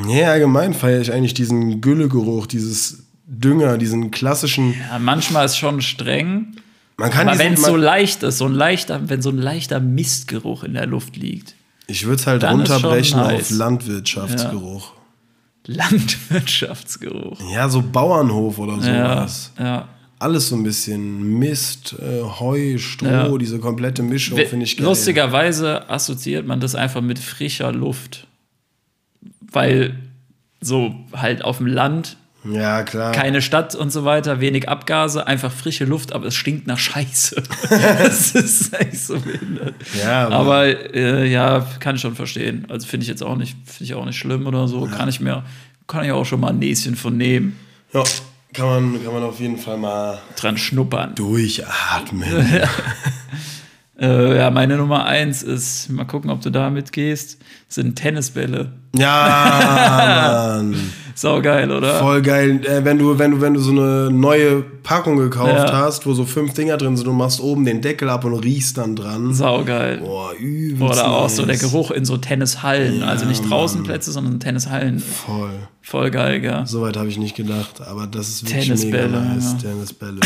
Nee, allgemein feiere ich eigentlich diesen Güllegeruch, dieses Dünger, diesen klassischen. Ja, manchmal ist schon streng. Man kann Aber wenn es so leicht ist, so ein leichter, wenn so ein leichter Mistgeruch in der Luft liegt. Ich würde es halt runterbrechen nice. auf Landwirtschaftsgeruch. Landwirtschaftsgeruch. Ja. so Bauernhof oder Ja, sowas. ja. Alles so ein bisschen Mist, äh, Heu, Stroh, Ja. diese komplette Mischung finde ich geil. Lustigerweise assoziiert man das einfach mit frischer Luft. Weil so halt auf dem Land Ja, klar. Keine Stadt und so weiter, wenig Abgase, einfach frische Luft, aber es stinkt nach Scheiße. [LAUGHS] das ist echt so behindert. Ja, aber- aber äh, ja, kann ich schon verstehen. Also finde ich jetzt auch nicht, finde ich auch nicht schlimm oder so. Kann ich mir, kann ich auch schon mal ein Näschen von nehmen, Ja, kann man, kann man auf jeden Fall mal dran schnuppern. durchatmen. [LAUGHS] [LAUGHS] Äh, ja, meine Nummer eins ist, mal gucken, ob du da mitgehst, sind Tennisbälle. ja, [LAUGHS] Mann. Sau geil, oder? Voll geil. Äh, wenn, du, wenn, du, wenn du so eine neue Packung gekauft Ja. hast, wo so fünf Dinger drin sind, du machst oben den Deckel ab und riechst dann dran. Sau geil. Boah, übelst Oder auch so der. Geruch in so Tennishallen. also nicht draußen Plätze, sondern Tennishallen. Voll. Voll geil, gell? Soweit habe ich nicht gedacht, aber das ist wirklich Tennisbälle, mega nice. ja. Tennisbälle.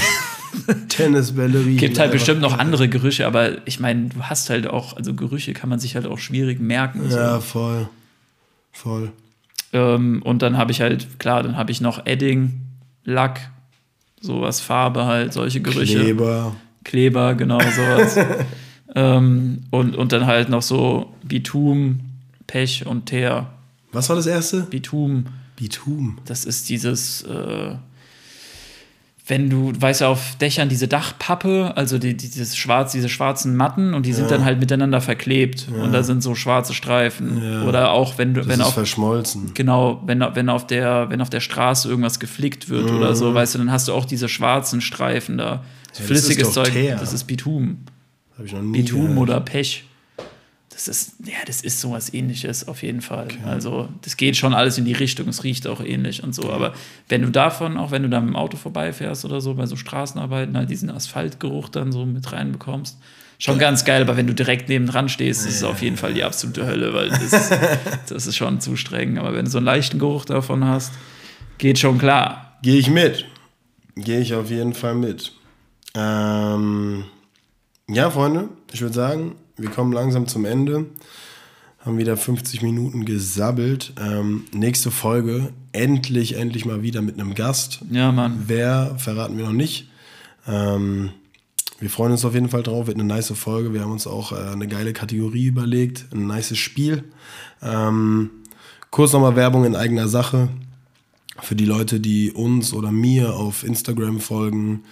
[LAUGHS] Tennisbälle riechen. Gibt halt bestimmt noch andere Gerüche, aber ich meine, du hast halt auch, also Gerüche kann man sich halt auch schwierig merken. so. Ja, voll. Voll. Ähm, und dann habe ich halt, klar, dann habe ich noch Edding, Lack, sowas, Farbe halt, solche Gerüche. Kleber. Kleber, genau, sowas. [LAUGHS] ähm, und, und dann halt noch so Bitum, Pech und Teer. Was war das erste? Bitum, Bitum. das ist dieses, äh, wenn du, weißt du, auf Dächern diese Dachpappe, also die, die- dieses schwarz, diese schwarzen Matten und die sind dann halt miteinander verklebt und da sind so schwarze Streifen. Ja. Oder auch wenn du, Das wenn ist auf verschmolzen. Genau, wenn, wenn, auf der, wenn auf der Straße irgendwas geflickt wird oder Mhm. so, weißt du, dann hast du auch diese schwarzen Streifen da. Flüssiges Zeug, Teer. das ist Bitum. Habe ich noch nie Bitum gehört. oder Pech. Das ist, ja, das ist sowas ähnliches auf jeden Fall. Also, das geht schon alles in die Richtung, es riecht auch ähnlich und so. Aber wenn du davon, auch wenn du da mit dem Auto vorbeifährst oder so, bei so Straßenarbeiten, halt diesen Asphaltgeruch dann so mit reinbekommst, schon ganz geil. Aber wenn du direkt nebendran stehst, ist es auf jeden Fall die absolute Hölle, weil das, [LAUGHS] das ist schon zu streng. Aber wenn du so einen leichten Geruch davon hast, geht schon klar. Gehe ich mit. Gehe ich auf jeden Fall mit. Ähm, ja, Freunde, ich würde sagen, wir kommen langsam zum Ende. Haben wieder 50 Minuten gesabbelt. Ähm, nächste Folge, endlich, endlich mal wieder mit einem Gast. Ja, Mann. Wer, verraten wir noch nicht. Ähm, wir freuen uns auf jeden Fall drauf, wird eine nice Folge. Wir haben uns auch äh, eine geile Kategorie überlegt, ein nices Spiel. Ähm, kurz nochmal Werbung in eigener Sache. Für die Leute, die uns oder mir auf Instagram folgen.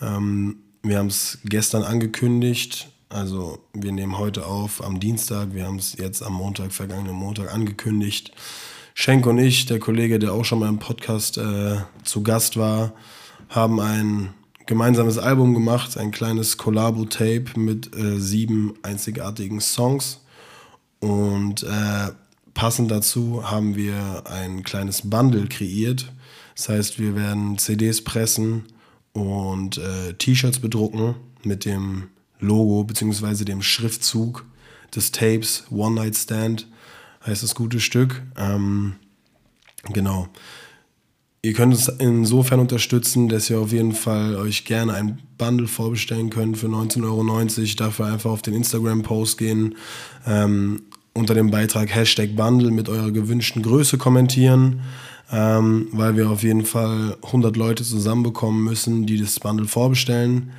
Ähm, wir haben es gestern angekündigt. Also wir nehmen heute auf am Dienstag. Wir haben es jetzt am Montag, vergangenen Montag angekündigt. Schenk und ich, der Kollege, der auch schon mal im Podcast äh, zu Gast war, haben ein gemeinsames Album gemacht, ein kleines Collabo-Tape mit äh, sieben einzigartigen Songs. Und äh, passend dazu haben wir ein kleines Bundle kreiert. Das heißt, wir werden CDs pressen und äh, T-Shirts bedrucken mit dem Logo bzw. dem Schriftzug des Tapes One Night Stand heißt das gute Stück. Ähm, genau. Ihr könnt uns insofern unterstützen, dass ihr auf jeden Fall euch gerne ein Bundle vorbestellen könnt für 19,90 Euro. Dafür einfach auf den Instagram-Post gehen, ähm, unter dem Beitrag Hashtag Bundle mit eurer gewünschten Größe kommentieren, ähm, weil wir auf jeden Fall 100 Leute zusammenbekommen müssen, die das Bundle vorbestellen,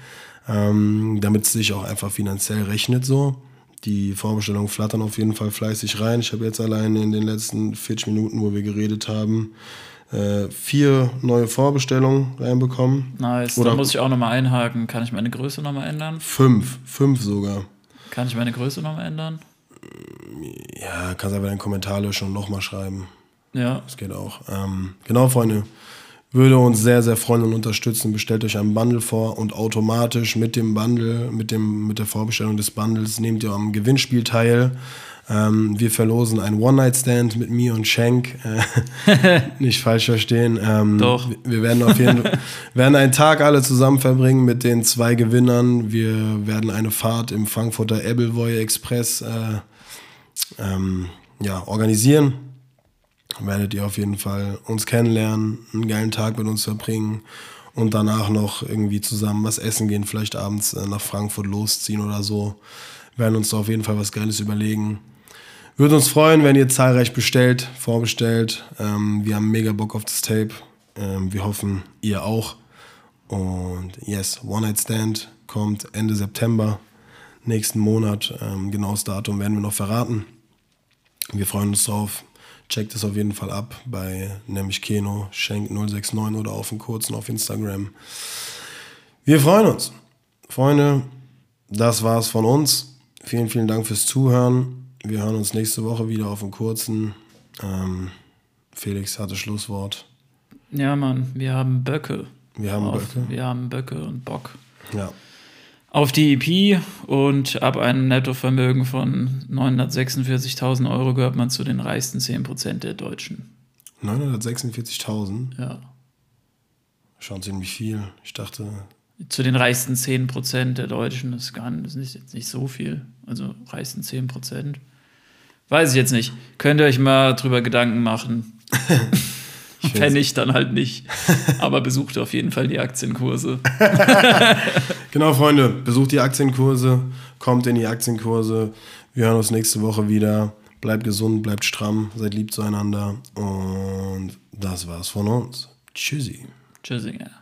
ähm, damit es sich auch einfach finanziell rechnet so. Die Vorbestellungen flattern auf jeden Fall fleißig rein. Ich habe jetzt allein in den letzten 40 Minuten, wo wir geredet haben, äh, vier neue Vorbestellungen reinbekommen. Nice. Oder da muss ich auch nochmal einhaken. Kann ich meine Größe nochmal ändern? fünf, fünf sogar. Kann ich meine Größe nochmal ändern? Ja, kannst einfach deinen Kommentar löschen und nochmal schreiben. Ja. Das geht auch. Ähm, genau, Freunde. Würde uns sehr, sehr freuen und unterstützen. Bestellt euch ein Bundle vor und automatisch mit dem Bundle, mit, dem, mit der Vorbestellung des Bundles nehmt ihr am Gewinnspiel teil. Ähm, wir verlosen einen One-Night-Stand mit mir und Schenk. [LAUGHS] Äh, nicht falsch verstehen. Ähm, Doch. Wir, werden auf jeden Fall [LAUGHS] werden einen Tag alle zusammen verbringen mit den zwei Gewinnern. Wir werden eine Fahrt im Frankfurter Ebbelwoi Express äh, ähm, ja, organisieren werdet ihr auf jeden Fall uns kennenlernen, einen geilen Tag mit uns verbringen und danach noch irgendwie zusammen was essen gehen, vielleicht abends äh, nach Frankfurt losziehen oder so. Werden uns da auf jeden Fall was Geiles überlegen. Würde uns freuen, wenn ihr zahlreich bestellt, vorbestellt. Ähm, wir haben mega Bock auf das Tape. Ähm, wir hoffen, ihr auch. Und yes, One Night Stand kommt Ende September, nächsten Monat. Ähm, genaues Datum werden wir noch verraten. Wir freuen uns drauf. Checkt es auf jeden Fall ab bei nämlich Keno, Schenk 069 oder auf den kurzen auf Instagram. Wir freuen uns. Freunde, das war's von uns. Vielen, vielen Dank fürs Zuhören. Wir hören uns nächste Woche wieder auf dem kurzen. Ähm, Felix hatte Schlusswort. Ja, Mann, wir haben Böcke. Wir haben auf, Böcke. Wir haben Böcke und Bock. Ja. Auf die EP und ab einem Nettovermögen von 946.000 Euro gehört man zu den reichsten 10% der Deutschen. 946.000, Ja. schon ziemlich viel. Ich dachte, Zu den reichsten 10% der Deutschen ist gar nicht, ist nicht, jetzt nicht so viel. Also reichsten 10%. Weiß ich jetzt nicht. Könnt ihr euch mal drüber Gedanken machen. [LAUGHS] [LAUGHS] Wenn nicht, dann halt nicht. Aber besucht auf jeden Fall die Aktienkurse. [LAUGHS] Genau, Freunde, besucht die Aktienkurse, kommt in die Aktienkurse. Wir hören uns nächste Woche wieder. Bleibt gesund, bleibt stramm, seid lieb zueinander. Und das war's von uns. Tschüssi. Tschüssinger.